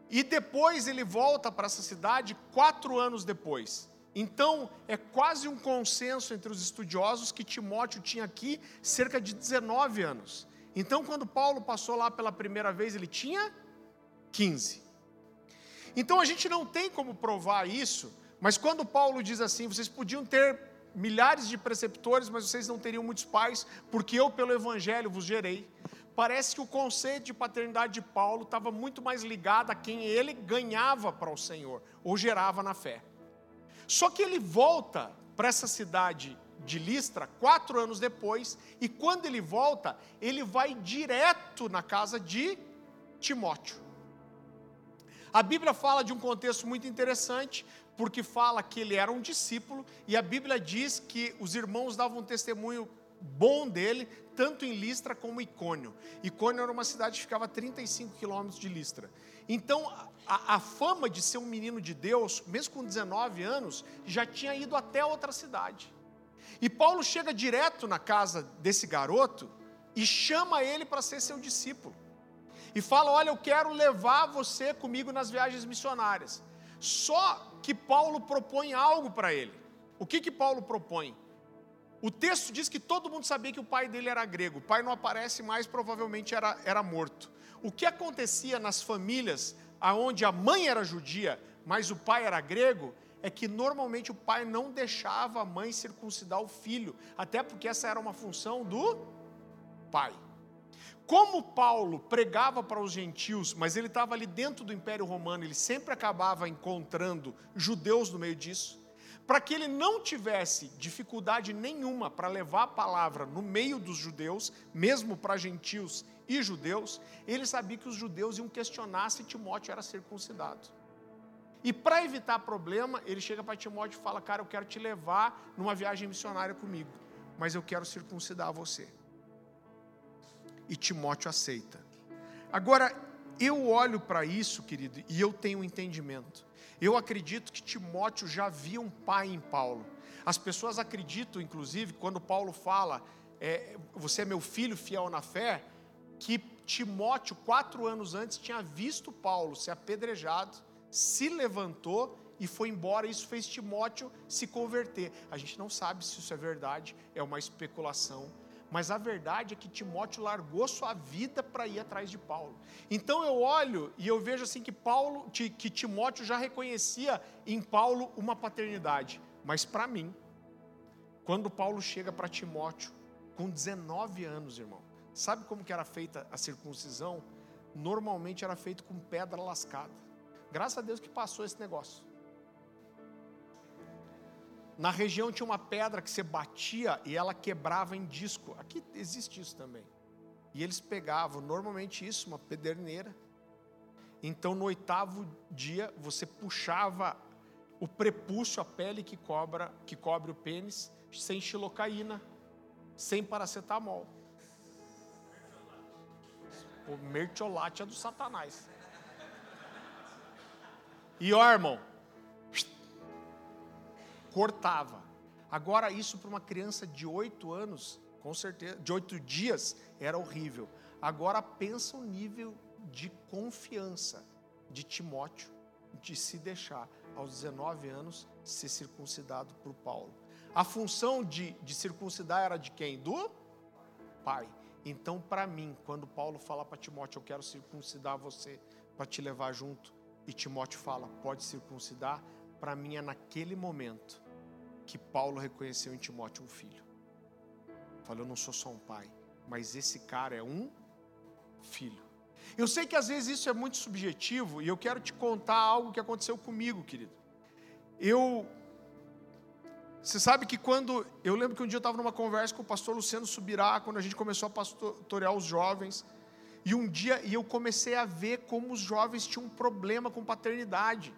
E depois ele volta para essa cidade quatro anos depois. Então, é quase um consenso entre os estudiosos que Timóteo tinha aqui cerca de 19 anos. Então, quando Paulo passou lá pela primeira vez, ele tinha 15. Então, a gente não tem como provar isso, mas quando Paulo diz assim, vocês podiam ter milhares de preceptores, mas vocês não teriam muitos pais, porque eu, pelo Evangelho, vos gerei. Parece que o conceito de paternidade de Paulo estava muito mais ligado a quem ele ganhava para o Senhor, ou gerava na fé. Só que ele volta para essa cidade de Listra quatro anos depois, e quando ele volta, ele vai direto na casa de Timóteo. A Bíblia fala de um contexto muito interessante, porque fala que ele era um discípulo, e a Bíblia diz que os irmãos davam um testemunho bom dele, tanto em Listra como em Icônio. Icônio era uma cidade que ficava a 35 quilômetros de Listra. Então, a, a, fama de ser um menino de Deus, mesmo com 19 anos, já tinha ido até outra cidade. E Paulo chega direto na casa desse garoto e chama ele para ser seu discípulo. E fala: Olha, eu quero levar você comigo nas viagens missionárias. Só que Paulo propõe algo para ele. O que, que Paulo propõe? O texto diz que todo mundo sabia que o pai dele era grego. O pai não aparece mais, provavelmente era, era morto. O que acontecia nas famílias onde a mãe era judia, mas o pai era grego, é que normalmente o pai não deixava a mãe circuncidar o filho, até porque essa era uma função do pai. Como Paulo pregava para os gentios, mas ele estava ali dentro do Império Romano, ele sempre acabava encontrando judeus no meio disso, para que ele não tivesse dificuldade nenhuma para levar a palavra no meio dos judeus, mesmo para gentios e judeus, ele sabia que os judeus iam questionar se Timóteo era circuncidado. E para evitar problema, ele chega para Timóteo e fala: Cara, eu quero te levar numa viagem missionária comigo, mas eu quero circuncidar você e Timóteo aceita. Agora, eu olho para isso, querido, e eu tenho um entendimento. Eu acredito que Timóteo já via um pai em Paulo. As pessoas acreditam, inclusive, quando Paulo fala, é, você é meu filho fiel na fé, que Timóteo, quatro anos antes, tinha visto Paulo ser apedrejado, se levantou e foi embora. Isso fez Timóteo se converter. A gente não sabe se isso é verdade, é uma especulação mas a verdade é que Timóteo largou sua vida para ir atrás de Paulo. Então eu olho e eu vejo assim que Paulo, que Timóteo já reconhecia em Paulo uma paternidade, mas para mim, quando Paulo chega para Timóteo com 19 anos, irmão, sabe como que era feita a circuncisão? Normalmente era feito com pedra lascada. Graças a Deus que passou esse negócio. Na região tinha uma pedra que você batia e ela quebrava em disco. Aqui existe isso também. E eles pegavam, normalmente isso, uma pederneira. Então no oitavo dia você puxava o prepúcio, a pele que, cobra, que cobre o pênis, sem xilocaína, sem paracetamol. O mertiolate é do satanás. E ó, irmão, cortava. Agora, isso para uma criança de oito anos, com certeza, de oito dias, era horrível. Agora, pensa o nível de confiança de Timóteo de se deixar, aos 19 anos, ser circuncidado por Paulo. A função de, de circuncidar era de quem? Do pai. Então, para mim, quando Paulo fala para Timóteo, eu quero circuncidar você para te levar junto, e Timóteo fala, pode circuncidar, para mim é naquele momento que Paulo reconheceu em Timóteo um filho. Falou, eu não sou só um pai, mas esse cara é um filho. Eu sei que às vezes isso é muito subjetivo e eu quero te contar algo que aconteceu comigo, querido. Eu. Você sabe que quando. Eu lembro que um dia eu estava numa conversa com o pastor Luciano Subirá, quando a gente começou a pastorear os jovens. E um dia e eu comecei a ver como os jovens tinham um problema com paternidade.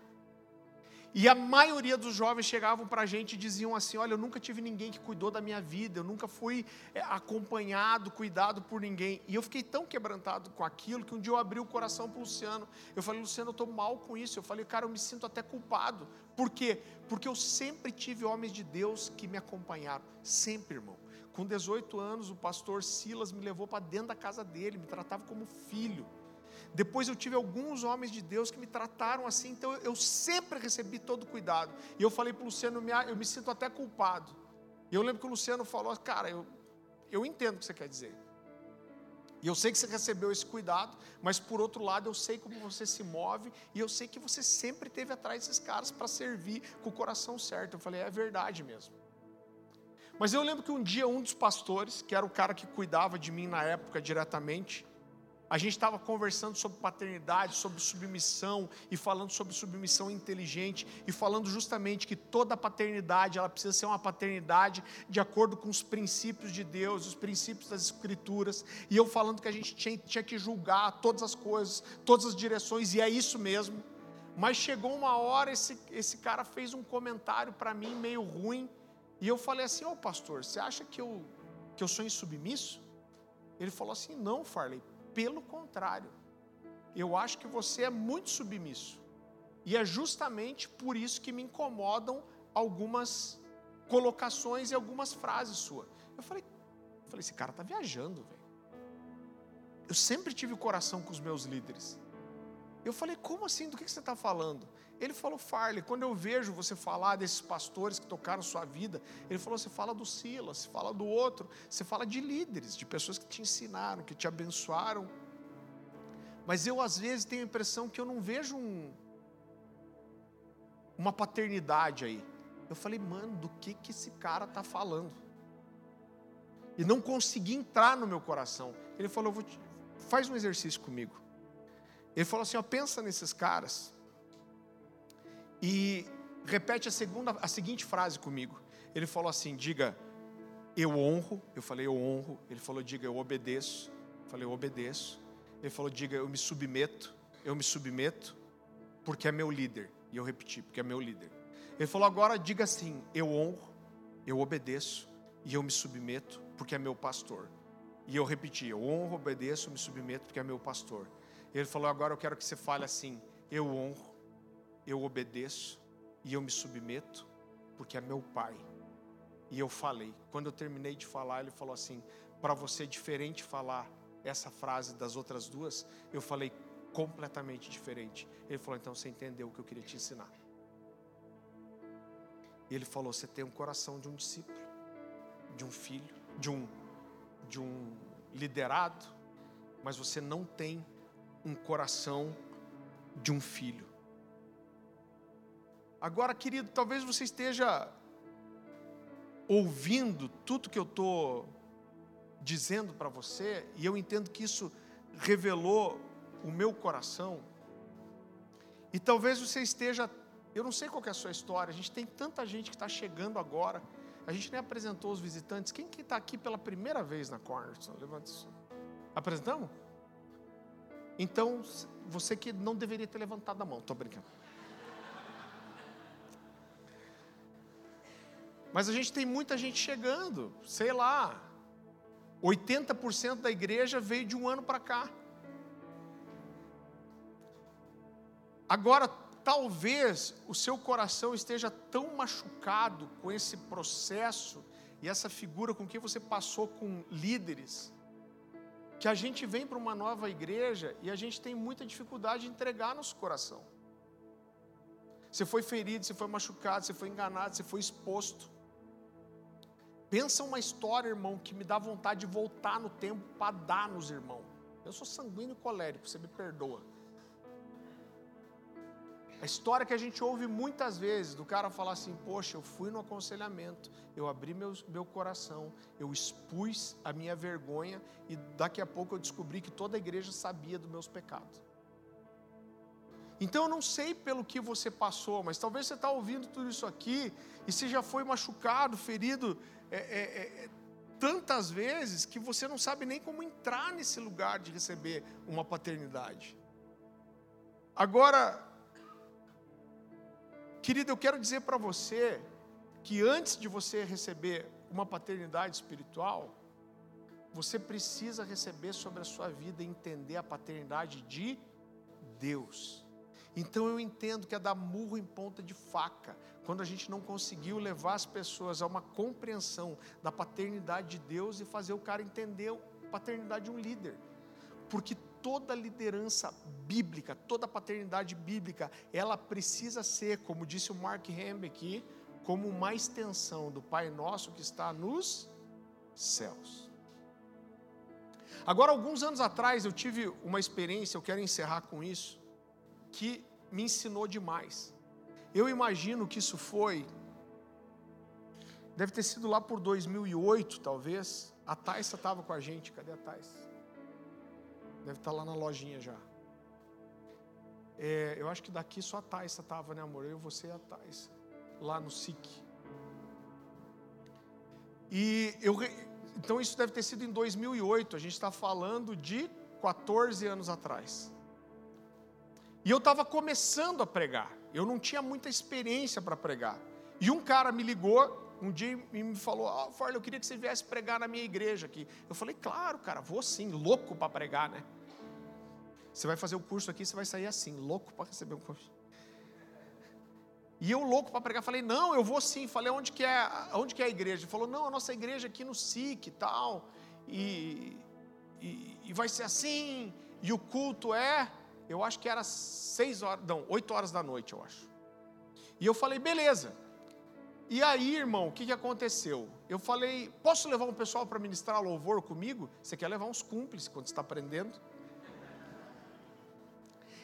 E a maioria dos jovens chegavam para a gente e diziam assim: Olha, eu nunca tive ninguém que cuidou da minha vida, eu nunca fui é, acompanhado, cuidado por ninguém. E eu fiquei tão quebrantado com aquilo que um dia eu abri o coração para o Luciano. Eu falei: Luciano, eu estou mal com isso. Eu falei: Cara, eu me sinto até culpado. Por quê? Porque eu sempre tive homens de Deus que me acompanharam. Sempre, irmão. Com 18 anos, o pastor Silas me levou para dentro da casa dele, me tratava como filho. Depois eu tive alguns homens de Deus que me trataram assim, então eu sempre recebi todo cuidado. E eu falei para o Luciano, eu me sinto até culpado. E eu lembro que o Luciano falou, cara, eu, eu entendo o que você quer dizer. E eu sei que você recebeu esse cuidado, mas por outro lado eu sei como você se move e eu sei que você sempre teve atrás desses caras para servir com o coração certo. Eu falei, é verdade mesmo. Mas eu lembro que um dia um dos pastores, que era o cara que cuidava de mim na época diretamente, a gente estava conversando sobre paternidade, sobre submissão e falando sobre submissão inteligente e falando justamente que toda paternidade ela precisa ser uma paternidade de acordo com os princípios de Deus, os princípios das Escrituras. E eu falando que a gente tinha, tinha que julgar todas as coisas, todas as direções e é isso mesmo. Mas chegou uma hora esse esse cara fez um comentário para mim meio ruim e eu falei assim: "Ô oh, pastor, você acha que eu que eu sou insubmisso?" Ele falou assim: "Não, Farley, pelo contrário, eu acho que você é muito submisso. E é justamente por isso que me incomodam algumas colocações e algumas frases suas. Eu falei, eu falei, esse cara está viajando, velho. Eu sempre tive coração com os meus líderes. Eu falei, como assim? Do que você está falando? Ele falou, Farley, quando eu vejo você falar desses pastores que tocaram sua vida, ele falou, você fala do Silas, você fala do outro, você fala de líderes, de pessoas que te ensinaram, que te abençoaram. Mas eu, às vezes, tenho a impressão que eu não vejo um, uma paternidade aí. Eu falei, mano, do que, que esse cara está falando? E não consegui entrar no meu coração. Ele falou, te... faz um exercício comigo. Ele falou assim: ó, pensa nesses caras e repete a, segunda, a seguinte frase comigo. Ele falou assim: diga, eu honro. Eu falei, eu honro. Ele falou, diga, eu obedeço. Eu falei, eu obedeço. Ele falou, diga, eu me submeto. Eu me submeto porque é meu líder. E eu repeti, porque é meu líder. Ele falou, agora diga assim: eu honro, eu obedeço e eu me submeto porque é meu pastor. E eu repeti, eu honro, obedeço, me submeto porque é meu pastor. Ele falou, agora eu quero que você fale assim: eu honro, eu obedeço e eu me submeto, porque é meu pai. E eu falei. Quando eu terminei de falar, ele falou assim: para você é diferente falar essa frase das outras duas, eu falei completamente diferente. Ele falou: então você entendeu o que eu queria te ensinar. Ele falou: você tem um coração de um discípulo, de um filho, de um, de um liderado, mas você não tem um coração de um filho. Agora, querido, talvez você esteja ouvindo tudo que eu estou dizendo para você, e eu entendo que isso revelou o meu coração. E talvez você esteja, eu não sei qual é a sua história, a gente tem tanta gente que está chegando agora, a gente nem apresentou os visitantes. Quem que está aqui pela primeira vez na Cornerstone? Levanta isso. Apresentamos? Então, você que não deveria ter levantado a mão, estou brincando. Mas a gente tem muita gente chegando, sei lá, 80% da igreja veio de um ano para cá. Agora, talvez o seu coração esteja tão machucado com esse processo e essa figura com que você passou com líderes, que a gente vem para uma nova igreja e a gente tem muita dificuldade de entregar nosso coração. Você foi ferido, você foi machucado, você foi enganado, você foi exposto. Pensa uma história, irmão, que me dá vontade de voltar no tempo para dar nos irmãos. Eu sou sanguíneo e colérico, você me perdoa. A história que a gente ouve muitas vezes do cara falar assim: Poxa, eu fui no aconselhamento, eu abri meu, meu coração, eu expus a minha vergonha e daqui a pouco eu descobri que toda a igreja sabia dos meus pecados. Então eu não sei pelo que você passou, mas talvez você está ouvindo tudo isso aqui e se já foi machucado, ferido é, é, é, tantas vezes que você não sabe nem como entrar nesse lugar de receber uma paternidade. Agora, Querido, eu quero dizer para você que antes de você receber uma paternidade espiritual, você precisa receber sobre a sua vida e entender a paternidade de Deus. Então eu entendo que é dar murro em ponta de faca, quando a gente não conseguiu levar as pessoas a uma compreensão da paternidade de Deus e fazer o cara entender a paternidade de um líder. Porque toda liderança bíblica, toda paternidade bíblica, ela precisa ser, como disse o Mark Hambe aqui, como uma extensão do Pai Nosso que está nos céus. Agora, alguns anos atrás, eu tive uma experiência, eu quero encerrar com isso, que me ensinou demais. Eu imagino que isso foi, deve ter sido lá por 2008, talvez. A Thaisa estava com a gente, cadê a Thaisa? Deve estar tá lá na lojinha já. É, eu acho que daqui só a Thaisa estava, né, amor? Eu, você e a Thaisa. Lá no SIC. E eu, então isso deve ter sido em 2008. A gente está falando de 14 anos atrás. E eu estava começando a pregar. Eu não tinha muita experiência para pregar. E um cara me ligou um dia e me falou: Ó, oh, Farley, eu queria que você viesse pregar na minha igreja aqui. Eu falei: Claro, cara, vou sim, louco para pregar, né? Você vai fazer o curso aqui, você vai sair assim, louco para receber um curso. E eu louco para pregar, falei: Não, eu vou sim. Falei: Onde que é, onde que é a igreja? Ele falou: Não, a nossa igreja aqui no SIC e tal. E, e, e vai ser assim. E o culto é, eu acho que era seis horas, não, oito horas da noite, eu acho. E eu falei: Beleza. E aí, irmão, o que, que aconteceu? Eu falei, posso levar um pessoal para ministrar louvor comigo? Você quer levar uns cúmplices quando está aprendendo?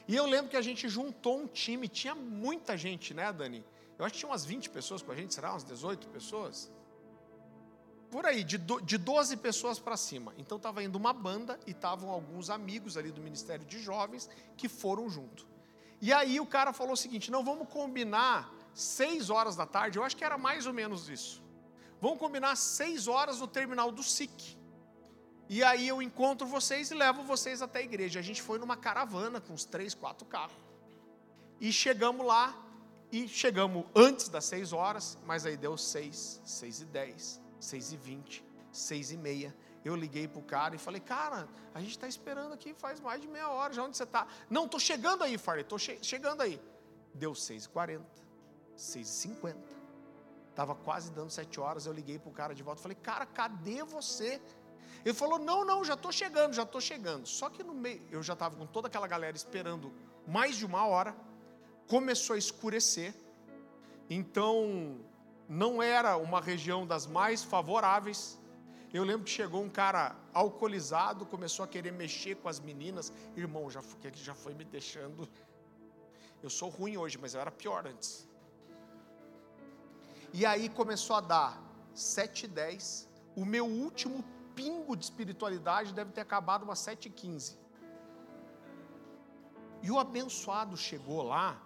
E eu lembro que a gente juntou um time, tinha muita gente, né, Dani? Eu acho que tinha umas 20 pessoas com a gente, será? Umas 18 pessoas? Por aí, de, do, de 12 pessoas para cima. Então estava indo uma banda e estavam alguns amigos ali do Ministério de Jovens que foram junto. E aí o cara falou o seguinte: não, vamos combinar seis horas da tarde, eu acho que era mais ou menos isso. Vamos combinar seis horas no terminal do SIC. E aí eu encontro vocês e levo vocês até a igreja. A gente foi numa caravana com uns três, quatro carros. E chegamos lá, e chegamos antes das seis horas, mas aí deu seis, seis e dez, seis e vinte, seis e meia. Eu liguei para o cara e falei, cara, a gente está esperando aqui faz mais de meia hora, já onde você está? Não, estou chegando aí, Farley, estou che chegando aí. Deu seis e quarenta 6h50. Estava quase dando 7 horas, eu liguei para o cara de volta, falei, cara, cadê você? Ele falou, não, não, já estou chegando, já estou chegando. Só que no meio, eu já estava com toda aquela galera esperando mais de uma hora, começou a escurecer, então não era uma região das mais favoráveis. Eu lembro que chegou um cara alcoolizado, começou a querer mexer com as meninas. Irmão, já, já foi me deixando. Eu sou ruim hoje, mas eu era pior antes. E aí começou a dar 7 e 10. O meu último pingo de espiritualidade deve ter acabado umas 7 e 15. E o abençoado chegou lá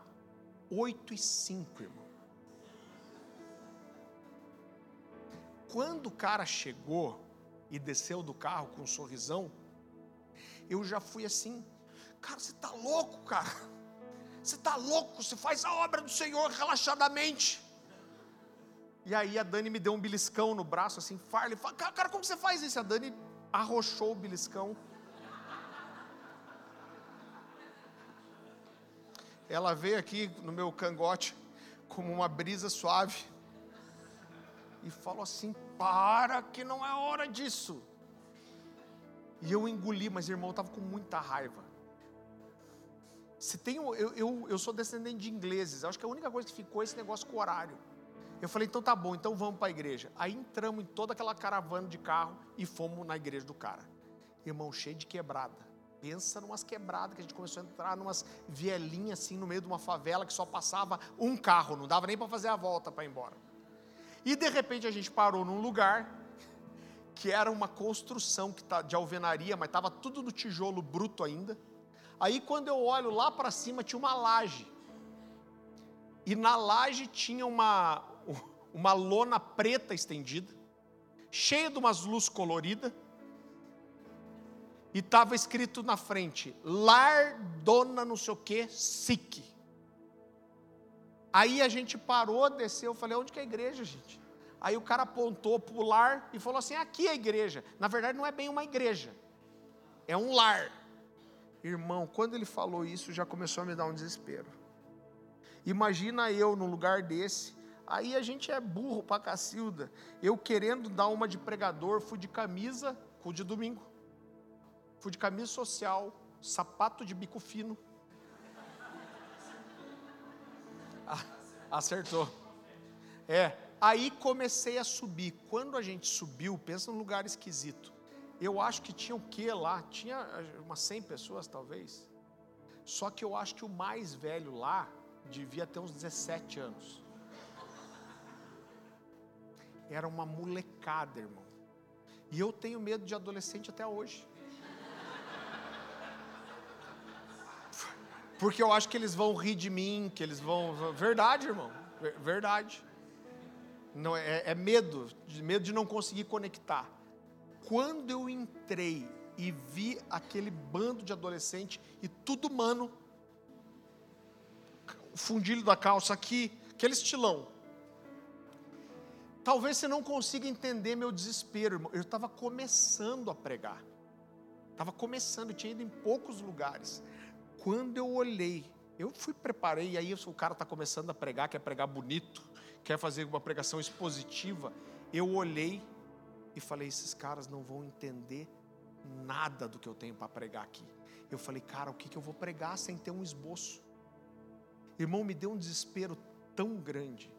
8 e 5, irmão. Quando o cara chegou e desceu do carro com um sorrisão, eu já fui assim, cara, você está louco, cara? Você está louco? Você faz a obra do Senhor relaxadamente. E aí a Dani me deu um beliscão no braço, assim, Farley, cara, como você faz isso? A Dani arrochou o beliscão. ela veio aqui no meu cangote como uma brisa suave e falou assim: Para, que não é hora disso. E eu engoli, mas irmão, eu estava com muita raiva. Se tem, eu, eu, eu sou descendente de ingleses, acho que a única coisa que ficou é esse negócio com horário. Eu falei, então tá bom, então vamos para a igreja. Aí entramos em toda aquela caravana de carro e fomos na igreja do cara. Irmão, cheio de quebrada. Pensa numas quebradas que a gente começou a entrar numas vielinhas assim no meio de uma favela que só passava um carro, não dava nem para fazer a volta para ir embora. E de repente a gente parou num lugar que era uma construção que tá de alvenaria, mas estava tudo no tijolo bruto ainda. Aí quando eu olho lá para cima tinha uma laje. E na laje tinha uma, uma lona preta estendida, cheia de umas luzes coloridas. E estava escrito na frente: Lar Dona não sei o que, SIC. Aí a gente parou, desceu, eu falei: onde que é a igreja, gente? Aí o cara apontou para o lar e falou assim: aqui é a igreja. Na verdade, não é bem uma igreja, é um lar. Irmão, quando ele falou isso, já começou a me dar um desespero. Imagina eu num lugar desse, aí a gente é burro para cacilda. Eu querendo dar uma de pregador, fui de camisa, fui de domingo. Fui de camisa social, sapato de bico fino. Acertou. É, Aí comecei a subir. Quando a gente subiu, pensa num lugar esquisito. Eu acho que tinha o que lá? Tinha eh, umas 100 pessoas talvez. Só que eu acho que o mais velho lá devia ter uns 17 anos. Era uma molecada, irmão. E eu tenho medo de adolescente até hoje. Porque eu acho que eles vão rir de mim, que eles vão. Verdade, irmão. Verdade. Não, é, é medo, medo de não conseguir conectar. Quando eu entrei e vi aquele bando de adolescente e tudo humano, o fundilho da calça aqui, aquele estilão. Talvez você não consiga entender meu desespero, irmão. Eu estava começando a pregar. Estava começando, tinha ido em poucos lugares. Quando eu olhei, eu fui preparei, e aí o cara está começando a pregar, quer pregar bonito quer fazer uma pregação expositiva, eu olhei e falei: esses caras não vão entender nada do que eu tenho para pregar aqui. Eu falei, cara, o que, que eu vou pregar sem ter um esboço? Irmão, me deu um desespero tão grande.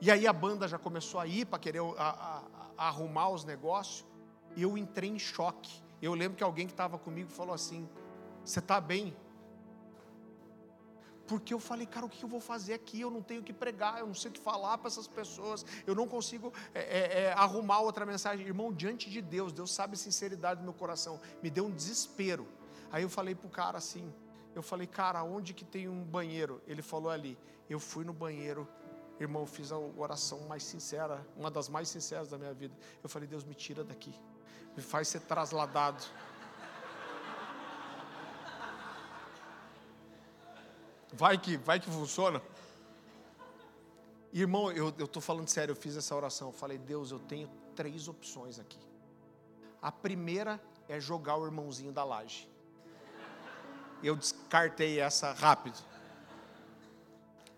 E aí a banda já começou a ir para querer a, a, a arrumar os negócios. E eu entrei em choque. Eu lembro que alguém que estava comigo falou assim: Você está bem? porque eu falei, cara, o que eu vou fazer aqui? Eu não tenho que pregar, eu não sei o que falar para essas pessoas, eu não consigo é, é, é, arrumar outra mensagem. Irmão, diante de Deus, Deus sabe a sinceridade do meu coração, me deu um desespero. Aí eu falei para o cara assim, eu falei, cara, onde que tem um banheiro? Ele falou ali, eu fui no banheiro, irmão, fiz a oração mais sincera, uma das mais sinceras da minha vida. Eu falei, Deus, me tira daqui, me faz ser trasladado Vai que, vai que funciona. Irmão, eu estou falando sério, eu fiz essa oração. Eu falei, Deus, eu tenho três opções aqui. A primeira é jogar o irmãozinho da laje. Eu descartei essa rápido.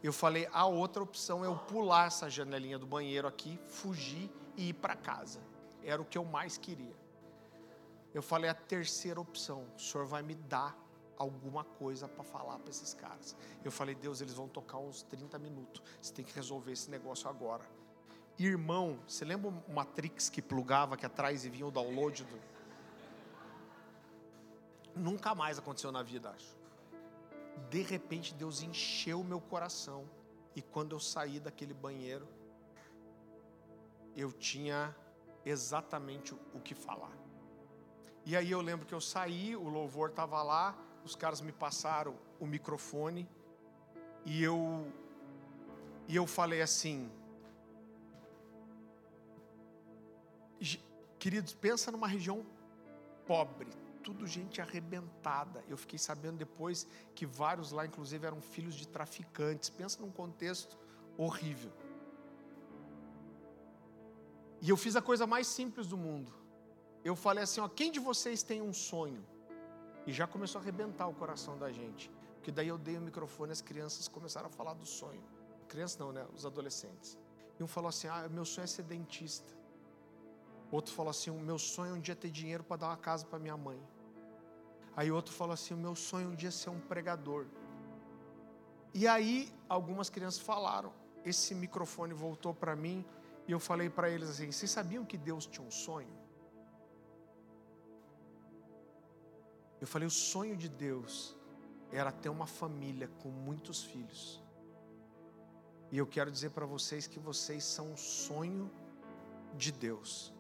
Eu falei, a outra opção é eu pular essa janelinha do banheiro aqui, fugir e ir para casa. Era o que eu mais queria. Eu falei, a terceira opção, o senhor vai me dar alguma coisa para falar para esses caras. Eu falei, Deus, eles vão tocar uns 30 minutos. Você tem que resolver esse negócio agora. Irmão, você lembra o Matrix que plugava aqui atrás e vinha o download do. Nunca mais aconteceu na vida, acho. De repente Deus encheu meu coração. E quando eu saí daquele banheiro, eu tinha exatamente o que falar. E aí eu lembro que eu saí, o louvor estava lá, os caras me passaram o microfone e eu e eu falei assim: Queridos, pensa numa região pobre, tudo gente arrebentada. Eu fiquei sabendo depois que vários lá, inclusive, eram filhos de traficantes. Pensa num contexto horrível. E eu fiz a coisa mais simples do mundo. Eu falei assim: ó, quem de vocês tem um sonho? E já começou a arrebentar o coração da gente. Porque daí eu dei o microfone e as crianças começaram a falar do sonho. Crianças não, né? Os adolescentes. E um falou assim: Ah, meu sonho é ser dentista. Outro falou assim: O meu sonho é um dia ter dinheiro para dar uma casa para minha mãe. Aí outro falou assim: O meu sonho é um dia ser um pregador. E aí algumas crianças falaram. Esse microfone voltou para mim e eu falei para eles assim: Vocês sabiam que Deus tinha um sonho? Eu falei: O sonho de Deus era ter uma família com muitos filhos. E eu quero dizer para vocês que vocês são um sonho de Deus.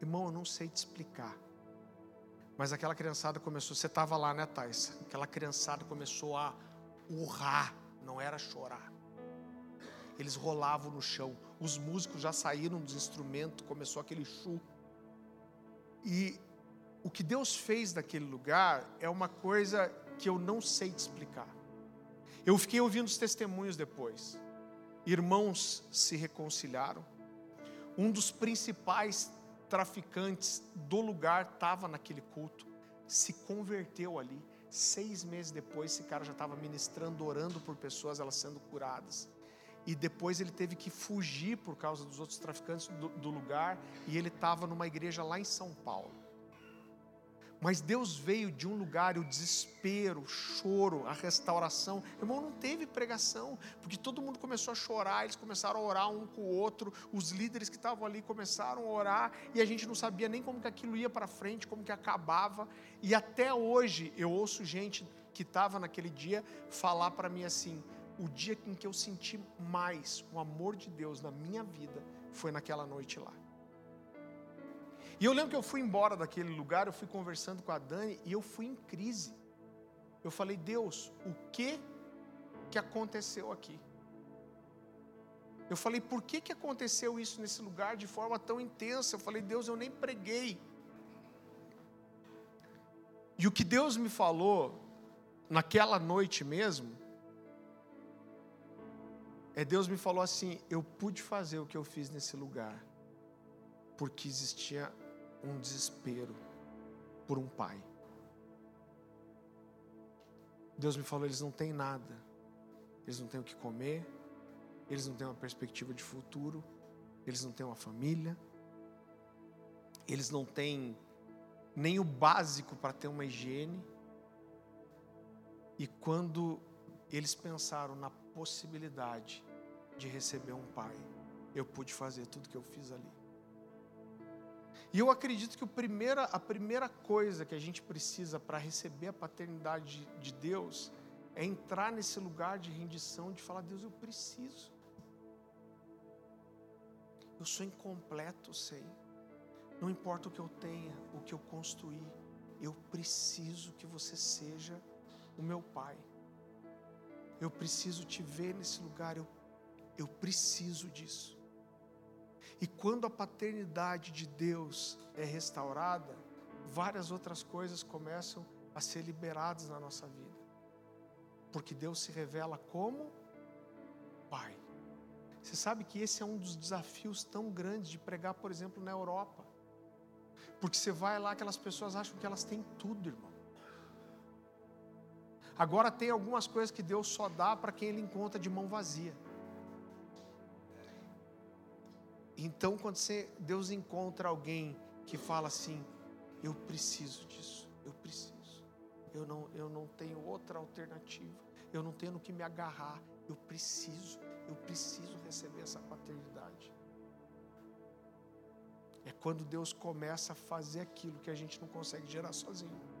Irmão, eu não sei te explicar. Mas aquela criançada começou, você estava lá, né, Thais? Aquela criançada começou a urrar, não era chorar. Eles rolavam no chão. Os músicos já saíram dos instrumentos, começou aquele chu. E o que Deus fez naquele lugar é uma coisa que eu não sei te explicar. Eu fiquei ouvindo os testemunhos depois. Irmãos se reconciliaram. Um dos principais traficantes do lugar estava naquele culto, se converteu ali. Seis meses depois, esse cara já estava ministrando, orando por pessoas, elas sendo curadas. E depois ele teve que fugir por causa dos outros traficantes do, do lugar, e ele estava numa igreja lá em São Paulo. Mas Deus veio de um lugar, o desespero, o choro, a restauração. Irmão, não teve pregação, porque todo mundo começou a chorar, eles começaram a orar um com o outro, os líderes que estavam ali começaram a orar, e a gente não sabia nem como que aquilo ia para frente, como que acabava. E até hoje eu ouço gente que estava naquele dia falar para mim assim: o dia em que eu senti mais o amor de Deus na minha vida foi naquela noite lá. E eu lembro que eu fui embora daquele lugar, eu fui conversando com a Dani e eu fui em crise. Eu falei, Deus, o que que aconteceu aqui? Eu falei, por que que aconteceu isso nesse lugar de forma tão intensa? Eu falei, Deus, eu nem preguei. E o que Deus me falou naquela noite mesmo, é Deus me falou assim: eu pude fazer o que eu fiz nesse lugar, porque existia um desespero por um pai. Deus me falou: eles não têm nada, eles não têm o que comer, eles não têm uma perspectiva de futuro, eles não têm uma família, eles não têm nem o básico para ter uma higiene. E quando eles pensaram na possibilidade de receber um pai, eu pude fazer tudo que eu fiz ali. E eu acredito que primeira, a primeira coisa que a gente precisa para receber a paternidade de, de Deus é entrar nesse lugar de rendição, de falar: Deus, eu preciso. Eu sou incompleto, sei. Não importa o que eu tenha, o que eu construí, eu preciso que você seja o meu Pai. Eu preciso te ver nesse lugar, eu, eu preciso disso. E quando a paternidade de Deus é restaurada, várias outras coisas começam a ser liberadas na nossa vida. Porque Deus se revela como Pai. Você sabe que esse é um dos desafios tão grandes de pregar, por exemplo, na Europa. Porque você vai lá, aquelas pessoas acham que elas têm tudo, irmão. Agora tem algumas coisas que Deus só dá para quem Ele encontra de mão vazia. Então, quando você, Deus encontra alguém que fala assim: Eu preciso disso, eu preciso, eu não, eu não tenho outra alternativa, eu não tenho no que me agarrar, eu preciso, eu preciso receber essa paternidade. É quando Deus começa a fazer aquilo que a gente não consegue gerar sozinho.